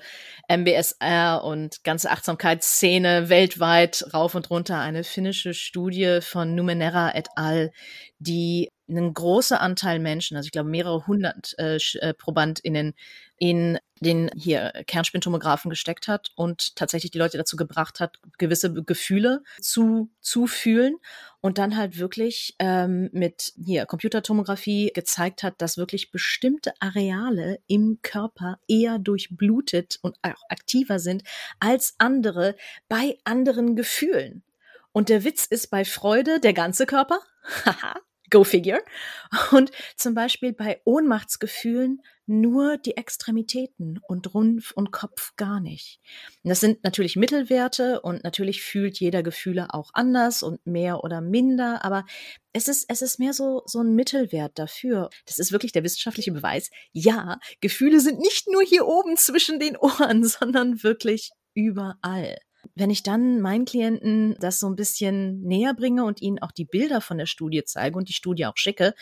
MBSR und ganze Achtsamkeitsszene weltweit rauf und runter. Eine finnische Studie von Numenera et al., die einen großen Anteil Menschen, also ich glaube mehrere hundert äh, äh, ProbandInnen in den hier Kernspintomographen gesteckt hat und tatsächlich die Leute dazu gebracht hat, gewisse Gefühle zu, zu fühlen und dann halt wirklich ähm, mit hier Computertomographie gezeigt hat, dass wirklich bestimmte Areale im Körper eher durchblutet und auch aktiver sind als andere bei anderen Gefühlen. Und der Witz ist bei Freude der ganze Körper. Haha, Go figure. Und zum Beispiel bei Ohnmachtsgefühlen nur die Extremitäten und Rumpf und Kopf gar nicht. Das sind natürlich Mittelwerte und natürlich fühlt jeder Gefühle auch anders und mehr oder minder, aber es ist, es ist mehr so, so ein Mittelwert dafür. Das ist wirklich der wissenschaftliche Beweis. Ja, Gefühle sind nicht nur hier oben zwischen den Ohren, sondern wirklich überall. Wenn ich dann meinen Klienten das so ein bisschen näher bringe und ihnen auch die Bilder von der Studie zeige und die Studie auch schicke,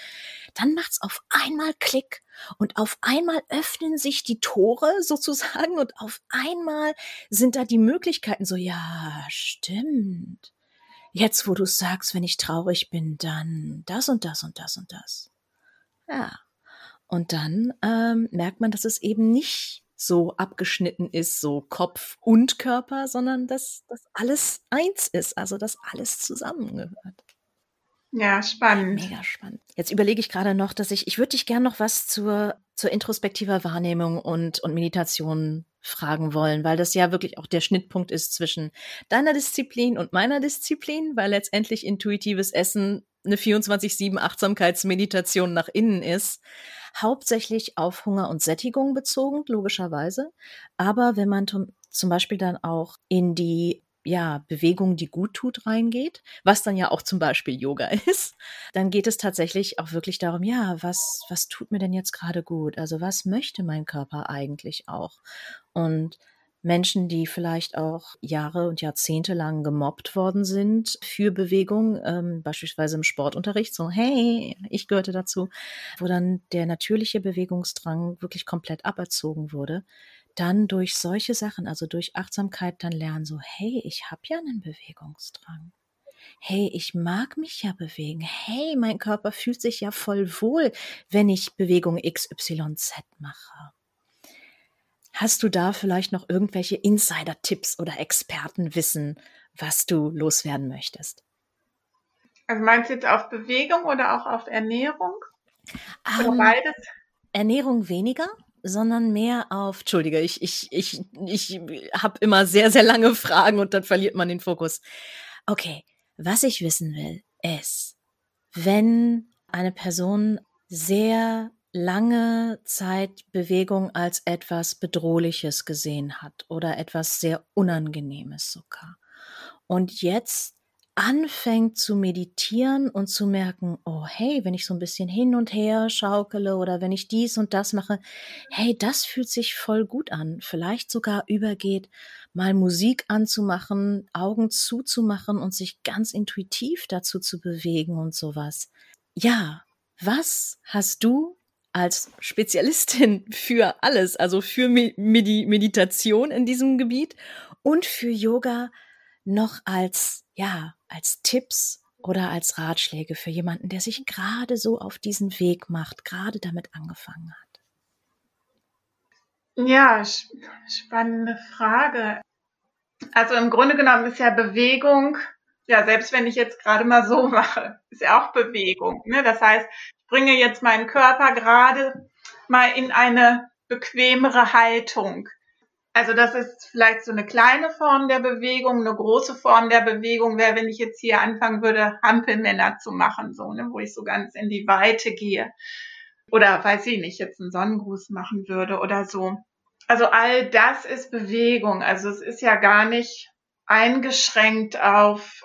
dann macht's auf einmal Klick und auf einmal öffnen sich die Tore sozusagen und auf einmal sind da die Möglichkeiten so, ja, stimmt. jetzt wo du sagst, wenn ich traurig bin, dann das und das und das und das. Ja. Und dann ähm, merkt man, dass es eben nicht so abgeschnitten ist, so Kopf und Körper, sondern dass das alles eins ist, also dass alles zusammengehört. Ja, spannend. Mega spannend. Jetzt überlege ich gerade noch, dass ich, ich würde dich gerne noch was zur, zur introspektiver Wahrnehmung und, und Meditation fragen wollen, weil das ja wirklich auch der Schnittpunkt ist zwischen deiner Disziplin und meiner Disziplin, weil letztendlich intuitives Essen eine 24-7 Achtsamkeitsmeditation nach innen ist, hauptsächlich auf Hunger und Sättigung bezogen, logischerweise. Aber wenn man zum Beispiel dann auch in die ja, Bewegung, die gut tut, reingeht, was dann ja auch zum Beispiel Yoga ist, dann geht es tatsächlich auch wirklich darum, ja, was, was tut mir denn jetzt gerade gut? Also was möchte mein Körper eigentlich auch? Und Menschen, die vielleicht auch Jahre und Jahrzehnte lang gemobbt worden sind für Bewegung, ähm, beispielsweise im Sportunterricht, so hey, ich gehörte dazu, wo dann der natürliche Bewegungsdrang wirklich komplett aberzogen wurde, dann durch solche Sachen, also durch Achtsamkeit dann lernen, so hey, ich habe ja einen Bewegungsdrang. Hey, ich mag mich ja bewegen. Hey, mein Körper fühlt sich ja voll wohl, wenn ich Bewegung XYZ mache. Hast du da vielleicht noch irgendwelche Insider-Tipps oder Expertenwissen, was du loswerden möchtest? Also meinst du jetzt auf Bewegung oder auch auf Ernährung? Oder um, ähm, beides? Ernährung weniger, sondern mehr auf, Entschuldige, ich, ich, ich, ich habe immer sehr, sehr lange Fragen und dann verliert man den Fokus. Okay, was ich wissen will, ist, wenn eine Person sehr lange Zeit Bewegung als etwas Bedrohliches gesehen hat oder etwas sehr Unangenehmes sogar. Und jetzt anfängt zu meditieren und zu merken, oh hey, wenn ich so ein bisschen hin und her schaukele oder wenn ich dies und das mache, hey, das fühlt sich voll gut an. Vielleicht sogar übergeht, mal Musik anzumachen, Augen zuzumachen und sich ganz intuitiv dazu zu bewegen und sowas. Ja, was hast du als Spezialistin für alles, also für Medi Meditation in diesem Gebiet und für Yoga noch als, ja, als Tipps oder als Ratschläge für jemanden, der sich gerade so auf diesen Weg macht, gerade damit angefangen hat? Ja, spannende Frage. Also im Grunde genommen ist ja Bewegung, ja, selbst wenn ich jetzt gerade mal so mache, ist ja auch Bewegung. Ne? Das heißt, bringe jetzt meinen Körper gerade mal in eine bequemere Haltung. Also das ist vielleicht so eine kleine Form der Bewegung. Eine große Form der Bewegung wäre, wenn ich jetzt hier anfangen würde, Hampelmänner zu machen, so, ne, wo ich so ganz in die Weite gehe. Oder weiß ich nicht, jetzt einen Sonnengruß machen würde oder so. Also all das ist Bewegung. Also es ist ja gar nicht eingeschränkt auf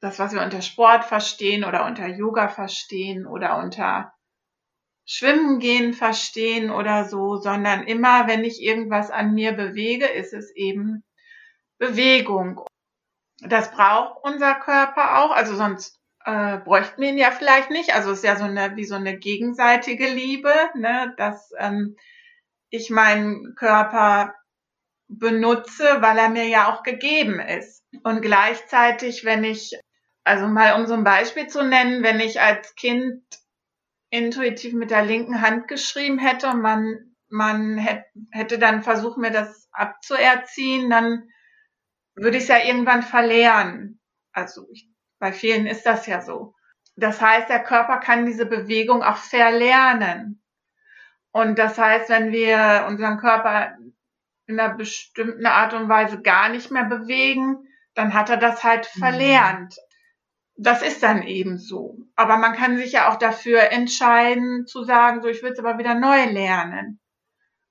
das, was wir unter Sport verstehen oder unter Yoga verstehen oder unter Schwimmen gehen verstehen oder so, sondern immer, wenn ich irgendwas an mir bewege, ist es eben Bewegung. Das braucht unser Körper auch, also sonst äh, bräuchten wir ihn ja vielleicht nicht. Also es ist ja so eine wie so eine gegenseitige Liebe, ne, dass ähm, ich meinen Körper benutze, weil er mir ja auch gegeben ist. Und gleichzeitig, wenn ich also mal um so ein Beispiel zu nennen, wenn ich als Kind intuitiv mit der linken Hand geschrieben hätte und man, man hätte dann versucht, mir das abzuerziehen, dann würde ich es ja irgendwann verlernen. Also ich, bei vielen ist das ja so. Das heißt, der Körper kann diese Bewegung auch verlernen. Und das heißt, wenn wir unseren Körper in einer bestimmten Art und Weise gar nicht mehr bewegen, dann hat er das halt mhm. Das ist dann eben so. Aber man kann sich ja auch dafür entscheiden, zu sagen, so ich will es aber wieder neu lernen.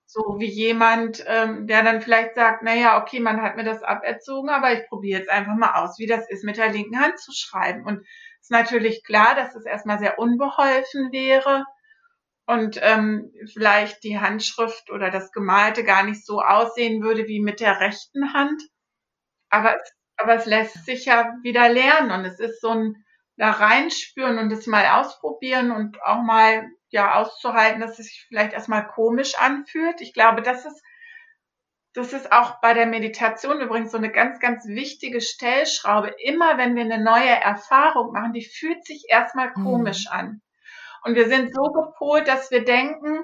So wie jemand, ähm, der dann vielleicht sagt, na ja, okay, man hat mir das aberzogen, aber ich probiere jetzt einfach mal aus, wie das ist, mit der linken Hand zu schreiben. Und es ist natürlich klar, dass es erstmal sehr unbeholfen wäre und ähm, vielleicht die Handschrift oder das Gemalte gar nicht so aussehen würde wie mit der rechten Hand. Aber es aber es lässt sich ja wieder lernen und es ist so ein da reinspüren und es mal ausprobieren und auch mal ja auszuhalten, dass es sich vielleicht erstmal komisch anfühlt. Ich glaube, das ist das ist auch bei der Meditation übrigens so eine ganz, ganz wichtige Stellschraube. Immer wenn wir eine neue Erfahrung machen, die fühlt sich erstmal mhm. komisch mhm. an. Und wir sind so gepolt, dass wir denken,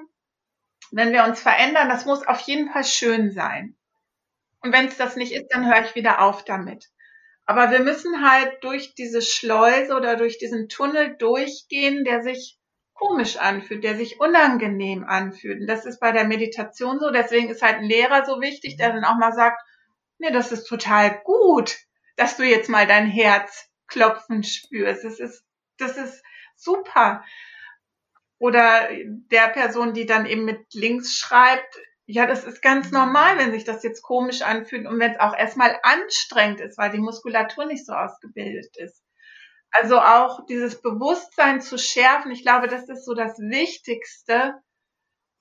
wenn wir uns verändern, das muss auf jeden Fall schön sein. Und wenn es das nicht ist, dann höre ich wieder auf damit. Aber wir müssen halt durch diese Schleuse oder durch diesen Tunnel durchgehen, der sich komisch anfühlt, der sich unangenehm anfühlt. Und das ist bei der Meditation so. Deswegen ist halt ein Lehrer so wichtig, der dann auch mal sagt, nee, das ist total gut, dass du jetzt mal dein Herz klopfen spürst. Das ist, das ist super. Oder der Person, die dann eben mit links schreibt, ja, das ist ganz normal, wenn sich das jetzt komisch anfühlt und wenn es auch erstmal anstrengend ist, weil die Muskulatur nicht so ausgebildet ist. Also auch dieses Bewusstsein zu schärfen, ich glaube, das ist so das Wichtigste.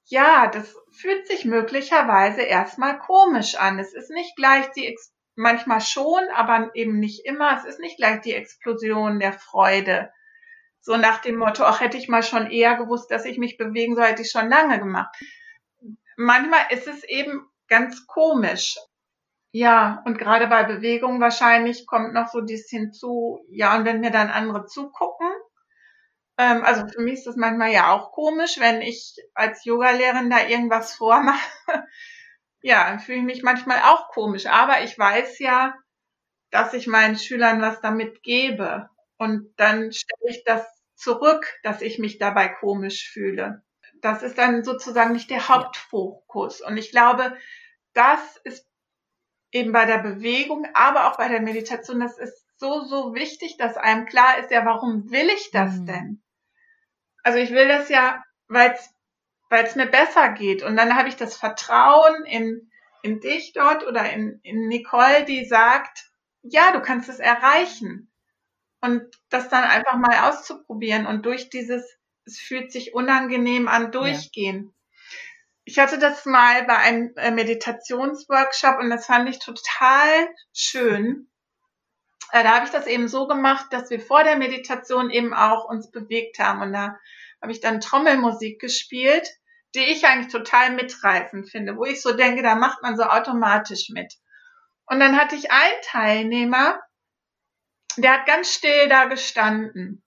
Ja, das fühlt sich möglicherweise erstmal komisch an. Es ist nicht gleich die, manchmal schon, aber eben nicht immer. Es ist nicht gleich die Explosion der Freude. So nach dem Motto, ach, hätte ich mal schon eher gewusst, dass ich mich bewegen soll, hätte ich schon lange gemacht. Manchmal ist es eben ganz komisch. Ja, und gerade bei Bewegung wahrscheinlich kommt noch so dies hinzu, ja, und wenn mir dann andere zugucken, ähm, also für mich ist das manchmal ja auch komisch, wenn ich als Yogalehrerin da irgendwas vormache. ja, dann fühle ich mich manchmal auch komisch, aber ich weiß ja, dass ich meinen Schülern was damit gebe. Und dann stelle ich das zurück, dass ich mich dabei komisch fühle. Das ist dann sozusagen nicht der Hauptfokus. Und ich glaube, das ist eben bei der Bewegung, aber auch bei der Meditation, das ist so, so wichtig, dass einem klar ist, ja, warum will ich das mhm. denn? Also ich will das ja, weil es weil es mir besser geht. Und dann habe ich das Vertrauen in, in dich dort oder in, in Nicole, die sagt, ja, du kannst es erreichen. Und das dann einfach mal auszuprobieren und durch dieses, es fühlt sich unangenehm an, durchgehen. Ich hatte das mal bei einem äh, Meditationsworkshop und das fand ich total schön. Äh, da habe ich das eben so gemacht, dass wir vor der Meditation eben auch uns bewegt haben. Und da habe ich dann Trommelmusik gespielt, die ich eigentlich total mitreißend finde, wo ich so denke, da macht man so automatisch mit. Und dann hatte ich einen Teilnehmer, der hat ganz still da gestanden.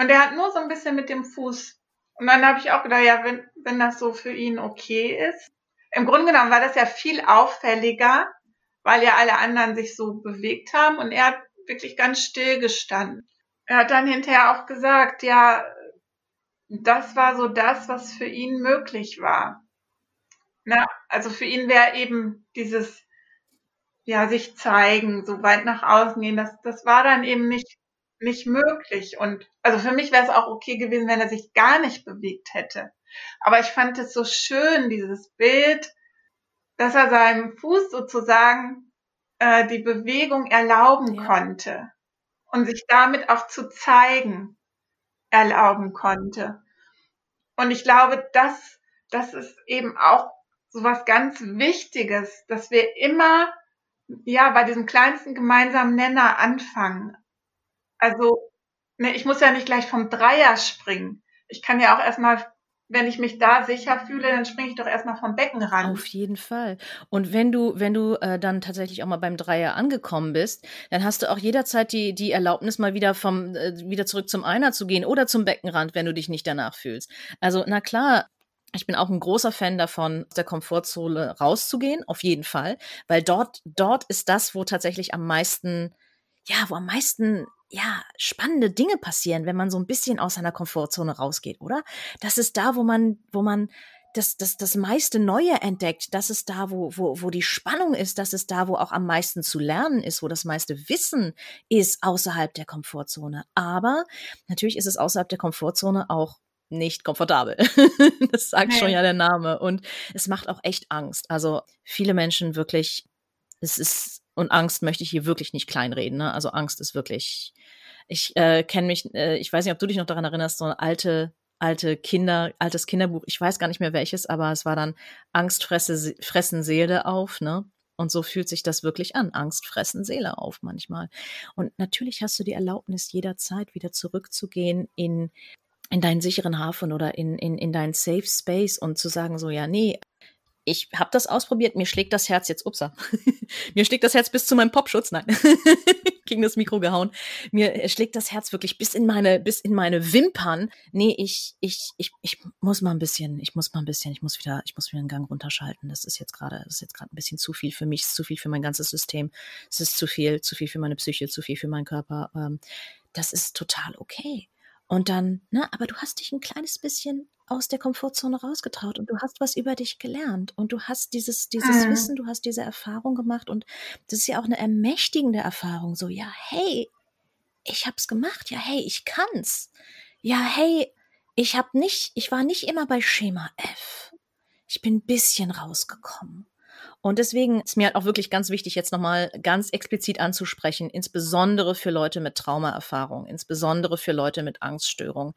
Und der hat nur so ein bisschen mit dem Fuß und dann habe ich auch gedacht, ja, wenn, wenn das so für ihn okay ist. Im Grunde genommen war das ja viel auffälliger, weil ja alle anderen sich so bewegt haben und er hat wirklich ganz still gestanden. Er hat dann hinterher auch gesagt, ja, das war so das, was für ihn möglich war. Na, also für ihn wäre eben dieses, ja, sich zeigen, so weit nach außen gehen, das, das war dann eben nicht nicht möglich. Und also für mich wäre es auch okay gewesen, wenn er sich gar nicht bewegt hätte. Aber ich fand es so schön, dieses Bild, dass er seinem Fuß sozusagen äh, die Bewegung erlauben ja. konnte und sich damit auch zu zeigen erlauben konnte. Und ich glaube, das, das ist eben auch so was ganz Wichtiges, dass wir immer ja bei diesem kleinsten gemeinsamen Nenner anfangen. Also, ne, ich muss ja nicht gleich vom Dreier springen. Ich kann ja auch erstmal wenn ich mich da sicher fühle, dann springe ich doch erstmal vom Becken ran. Auf jeden Fall. Und wenn du, wenn du äh, dann tatsächlich auch mal beim Dreier angekommen bist, dann hast du auch jederzeit die, die Erlaubnis, mal wieder vom, äh, wieder zurück zum Einer zu gehen oder zum Beckenrand, wenn du dich nicht danach fühlst. Also, na klar, ich bin auch ein großer Fan davon, aus der Komfortzone rauszugehen, auf jeden Fall, weil dort, dort ist das, wo tatsächlich am meisten, ja, wo am meisten ja, spannende Dinge passieren, wenn man so ein bisschen aus seiner Komfortzone rausgeht, oder? Das ist da, wo man, wo man das, das, das meiste Neue entdeckt. Das ist da, wo, wo, wo die Spannung ist. Das ist da, wo auch am meisten zu lernen ist, wo das meiste Wissen ist außerhalb der Komfortzone. Aber natürlich ist es außerhalb der Komfortzone auch nicht komfortabel. das sagt schon ja der Name. Und es macht auch echt Angst. Also viele Menschen wirklich, es ist und Angst möchte ich hier wirklich nicht kleinreden. Ne? Also Angst ist wirklich. Ich äh, kenne mich, äh, ich weiß nicht, ob du dich noch daran erinnerst, so eine alte, alte Kinder, altes Kinderbuch, ich weiß gar nicht mehr welches, aber es war dann Angst fresse, fressen Seele auf, ne? Und so fühlt sich das wirklich an. Angst fressen Seele auf manchmal. Und natürlich hast du die Erlaubnis, jederzeit wieder zurückzugehen in, in deinen sicheren Hafen oder in, in, in deinen Safe Space und zu sagen so, ja, nee, ich habe das ausprobiert, mir schlägt das Herz jetzt, upsa, mir schlägt das Herz bis zu meinem Popschutz, nein, gegen das Mikro gehauen. Mir schlägt das Herz wirklich bis in meine, bis in meine Wimpern. Nee, ich, ich, ich, ich muss mal ein bisschen, ich muss mal ein bisschen, ich muss wieder, ich muss wieder einen Gang runterschalten. Das ist jetzt gerade, das ist jetzt gerade ein bisschen zu viel für mich, ist zu viel für mein ganzes System. Es ist zu viel, zu viel für meine Psyche, zu viel für meinen Körper. Ähm, das ist total okay. Und dann, ne, aber du hast dich ein kleines bisschen aus der Komfortzone rausgetraut und du hast was über dich gelernt und du hast dieses, dieses mhm. Wissen, du hast diese Erfahrung gemacht und das ist ja auch eine ermächtigende Erfahrung. So, ja, hey, ich hab's gemacht. Ja, hey, ich kann's. Ja, hey, ich hab nicht, ich war nicht immer bei Schema F. Ich bin ein bisschen rausgekommen. Und deswegen ist mir halt auch wirklich ganz wichtig, jetzt nochmal ganz explizit anzusprechen, insbesondere für Leute mit Traumaerfahrung, insbesondere für Leute mit Angststörung.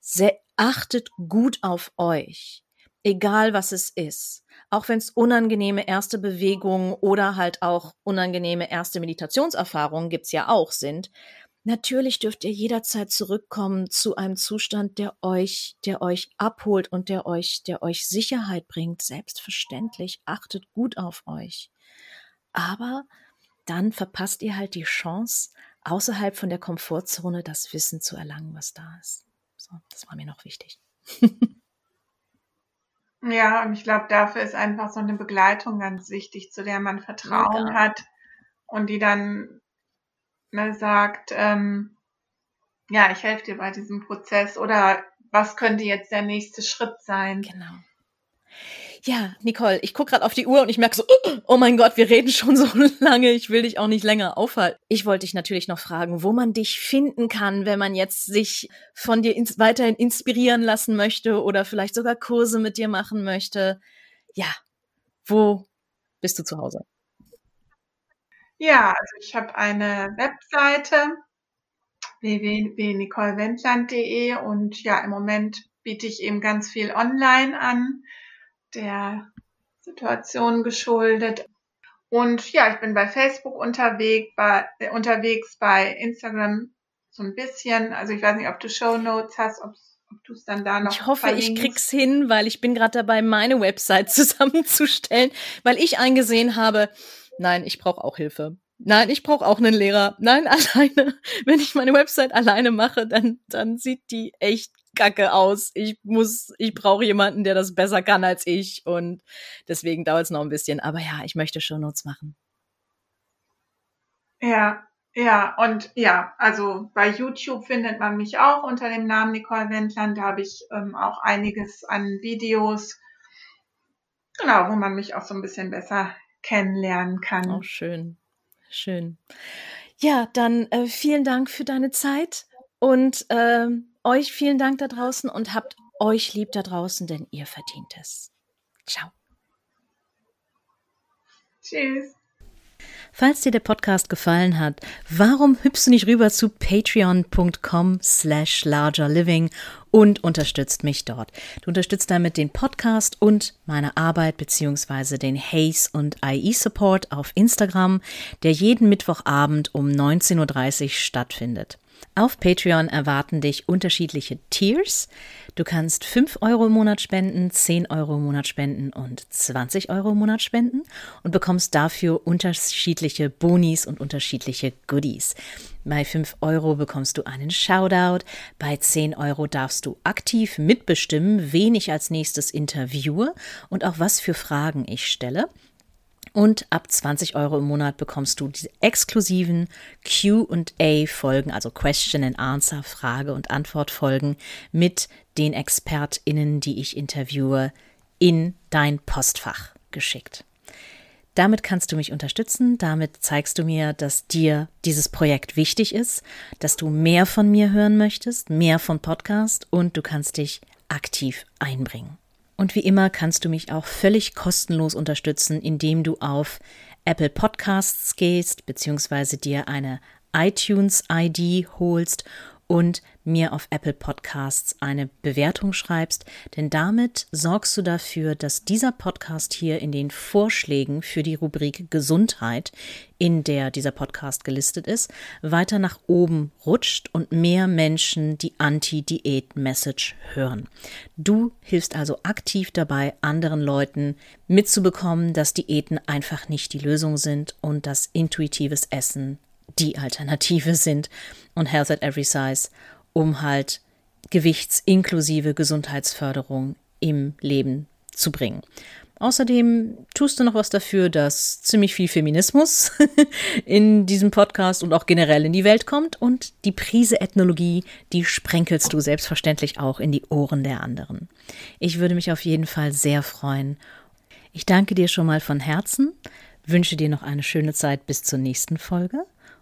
Sehr, achtet gut auf euch, egal was es ist. Auch wenn es unangenehme erste Bewegungen oder halt auch unangenehme erste Meditationserfahrungen gibt's ja auch sind. Natürlich dürft ihr jederzeit zurückkommen zu einem Zustand, der euch, der euch abholt und der euch, der euch Sicherheit bringt. Selbstverständlich achtet gut auf euch. Aber dann verpasst ihr halt die Chance, außerhalb von der Komfortzone das Wissen zu erlangen, was da ist. Das war mir noch wichtig. ja, und ich glaube, dafür ist einfach so eine Begleitung ganz wichtig, zu der man Vertrauen ja. hat und die dann ne, sagt, ähm, ja, ich helfe dir bei diesem Prozess oder was könnte jetzt der nächste Schritt sein? Genau. Ja, Nicole, ich gucke gerade auf die Uhr und ich merke so, oh mein Gott, wir reden schon so lange, ich will dich auch nicht länger aufhalten. Ich wollte dich natürlich noch fragen, wo man dich finden kann, wenn man jetzt sich von dir ins weiterhin inspirieren lassen möchte oder vielleicht sogar Kurse mit dir machen möchte. Ja, wo bist du zu Hause? Ja, also ich habe eine Webseite www.nicolewendland.de und ja, im Moment biete ich eben ganz viel online an, der Situation geschuldet. Und ja, ich bin bei Facebook unterwegs, bei, äh, unterwegs bei Instagram so ein bisschen. Also ich weiß nicht, ob du Show Notes hast, ob du es dann da noch. Ich hoffe, verlinkst. ich krieg's hin, weil ich bin gerade dabei, meine Website zusammenzustellen, weil ich eingesehen habe, Nein, ich brauche auch Hilfe. Nein, ich brauche auch einen Lehrer. Nein, alleine. Wenn ich meine Website alleine mache, dann, dann sieht die echt kacke aus. Ich muss, ich brauche jemanden, der das besser kann als ich. Und deswegen dauert es noch ein bisschen. Aber ja, ich möchte schon Notes machen. Ja, ja, und ja, also bei YouTube findet man mich auch unter dem Namen Nicole Wendland. Da habe ich ähm, auch einiges an Videos, genau, wo man mich auch so ein bisschen besser kennenlernen kann. Auch schön, schön. Ja, dann äh, vielen Dank für deine Zeit und äh, euch vielen Dank da draußen und habt euch lieb da draußen, denn ihr verdient es. Ciao. Tschüss. Falls dir der Podcast gefallen hat, warum hüpfst du nicht rüber zu patreon.com slash largerliving und unterstützt mich dort. Du unterstützt damit den Podcast und meine Arbeit beziehungsweise den Haze und IE Support auf Instagram, der jeden Mittwochabend um 19.30 Uhr stattfindet. Auf Patreon erwarten dich unterschiedliche Tiers. Du kannst 5 Euro im Monat spenden, 10 Euro im Monat spenden und 20 Euro im Monat spenden und bekommst dafür unterschiedliche Bonis und unterschiedliche Goodies. Bei 5 Euro bekommst du einen Shoutout, bei 10 Euro darfst du aktiv mitbestimmen, wen ich als nächstes interviewe und auch was für Fragen ich stelle. Und ab 20 Euro im Monat bekommst du diese exklusiven QA-Folgen, also Question and Answer, Frage- und Antwort-Folgen mit den ExpertInnen, die ich interviewe, in dein Postfach geschickt. Damit kannst du mich unterstützen, damit zeigst du mir, dass dir dieses Projekt wichtig ist, dass du mehr von mir hören möchtest, mehr von Podcast und du kannst dich aktiv einbringen. Und wie immer kannst du mich auch völlig kostenlos unterstützen, indem du auf Apple Podcasts gehst, beziehungsweise dir eine iTunes-ID holst und mir auf Apple Podcasts eine Bewertung schreibst, denn damit sorgst du dafür, dass dieser Podcast hier in den Vorschlägen für die Rubrik Gesundheit, in der dieser Podcast gelistet ist, weiter nach oben rutscht und mehr Menschen die Anti-Diät-Message hören. Du hilfst also aktiv dabei, anderen Leuten mitzubekommen, dass Diäten einfach nicht die Lösung sind und dass intuitives Essen die Alternative sind und Health at Every Size, um halt gewichts- Gesundheitsförderung im Leben zu bringen. Außerdem tust du noch was dafür, dass ziemlich viel Feminismus in diesem Podcast und auch generell in die Welt kommt und die Prise Ethnologie, die sprenkelst du selbstverständlich auch in die Ohren der anderen. Ich würde mich auf jeden Fall sehr freuen. Ich danke dir schon mal von Herzen, wünsche dir noch eine schöne Zeit bis zur nächsten Folge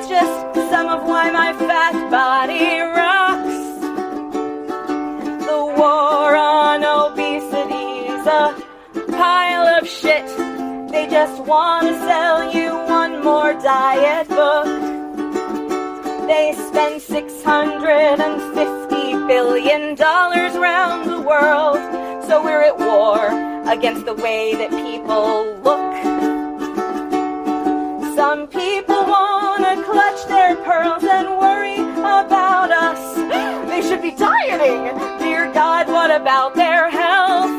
that's just some of why my fat body rocks. The war on obesity's a pile of shit. They just want to sell you one more diet book. They spend $650 billion round the world. So we're at war against the way that people look. Some people want to clutch their pearls and worry about us. They should be dieting. Dear God, what about their health?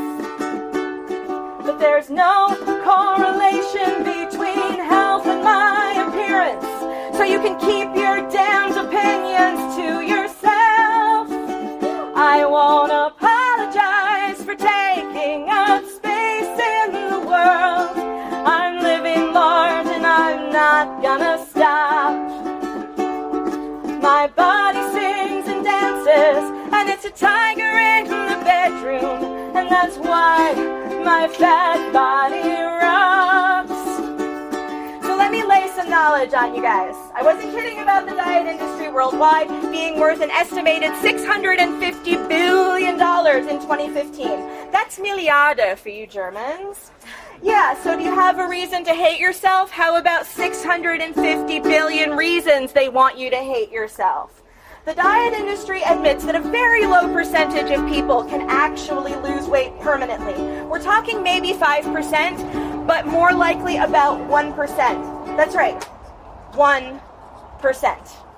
But there's no correlation between health and my appearance. So you can keep your damned opinions to yourself. I won't apologize for taking up space in the world. I'm living large and I'm not gonna. My body sings and dances, and it's a tiger in the bedroom, and that's why my fat body rocks. So let me lay some knowledge on you guys. I wasn't kidding about the diet industry worldwide being worth an estimated $650 billion in 2015. That's Milliarde for you Germans. Yeah, so do you have a reason to hate yourself? How about 650 billion reasons they want you to hate yourself? The diet industry admits that a very low percentage of people can actually lose weight permanently. We're talking maybe 5%, but more likely about 1%. That's right, 1%.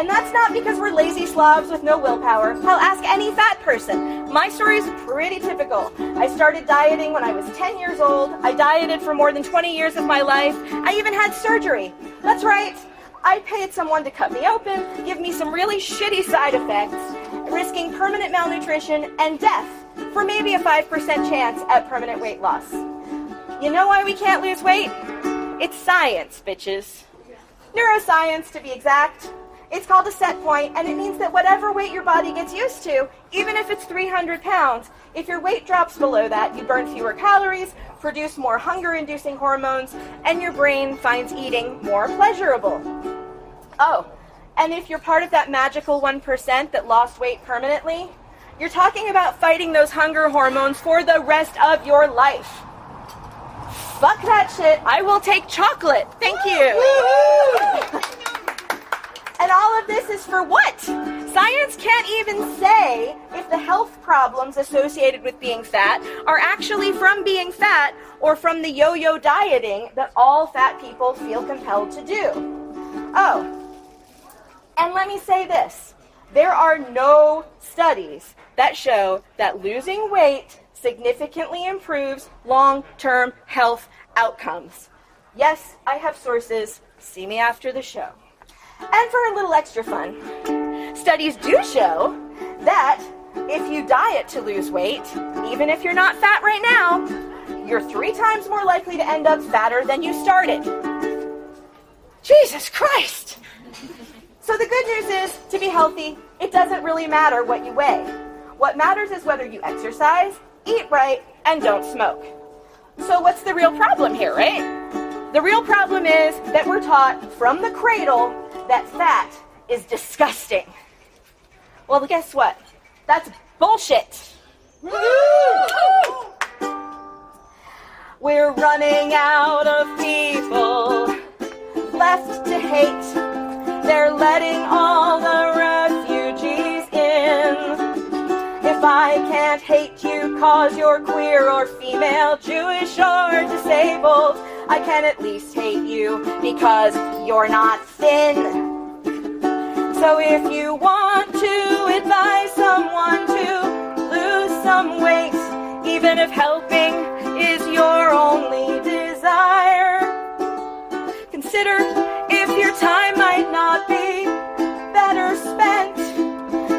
And that's not because we're lazy slobs with no willpower. I'll ask any fat person. My story is pretty typical. I started dieting when I was 10 years old. I dieted for more than 20 years of my life. I even had surgery. That's right. I paid someone to cut me open, give me some really shitty side effects, risking permanent malnutrition and death for maybe a 5% chance at permanent weight loss. You know why we can't lose weight? It's science, bitches. Neuroscience, to be exact. It's called a set point, and it means that whatever weight your body gets used to, even if it's 300 pounds, if your weight drops below that, you burn fewer calories, produce more hunger inducing hormones, and your brain finds eating more pleasurable. Oh, and if you're part of that magical 1% that lost weight permanently, you're talking about fighting those hunger hormones for the rest of your life. Fuck that shit. I will take chocolate. Thank you. And all of this is for what? Science can't even say if the health problems associated with being fat are actually from being fat or from the yo yo dieting that all fat people feel compelled to do. Oh, and let me say this there are no studies that show that losing weight significantly improves long term health outcomes. Yes, I have sources. See me after the show. And for a little extra fun, studies do show that if you diet to lose weight, even if you're not fat right now, you're three times more likely to end up fatter than you started. Jesus Christ! So the good news is, to be healthy, it doesn't really matter what you weigh. What matters is whether you exercise, eat right, and don't smoke. So what's the real problem here, right? The real problem is that we're taught from the cradle that fat is disgusting. Well, guess what? That's bullshit. We're running out of people left to hate. They're letting all the refugees in. If I can't hate you cause you're queer or female, Jewish or disabled, I can at least hate you because you're not thin. So if you want to advise someone to lose some weight, even if helping is your only desire, consider if your time might not be better spent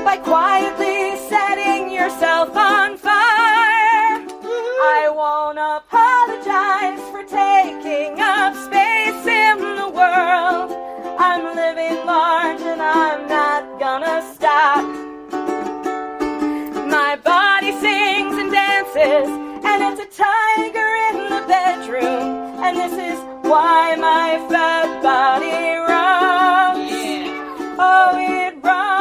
by quietly setting yourself on I'm living large and I'm not gonna stop. My body sings and dances, and it's a tiger in the bedroom. And this is why my fat body rocks. Oh, it rocks.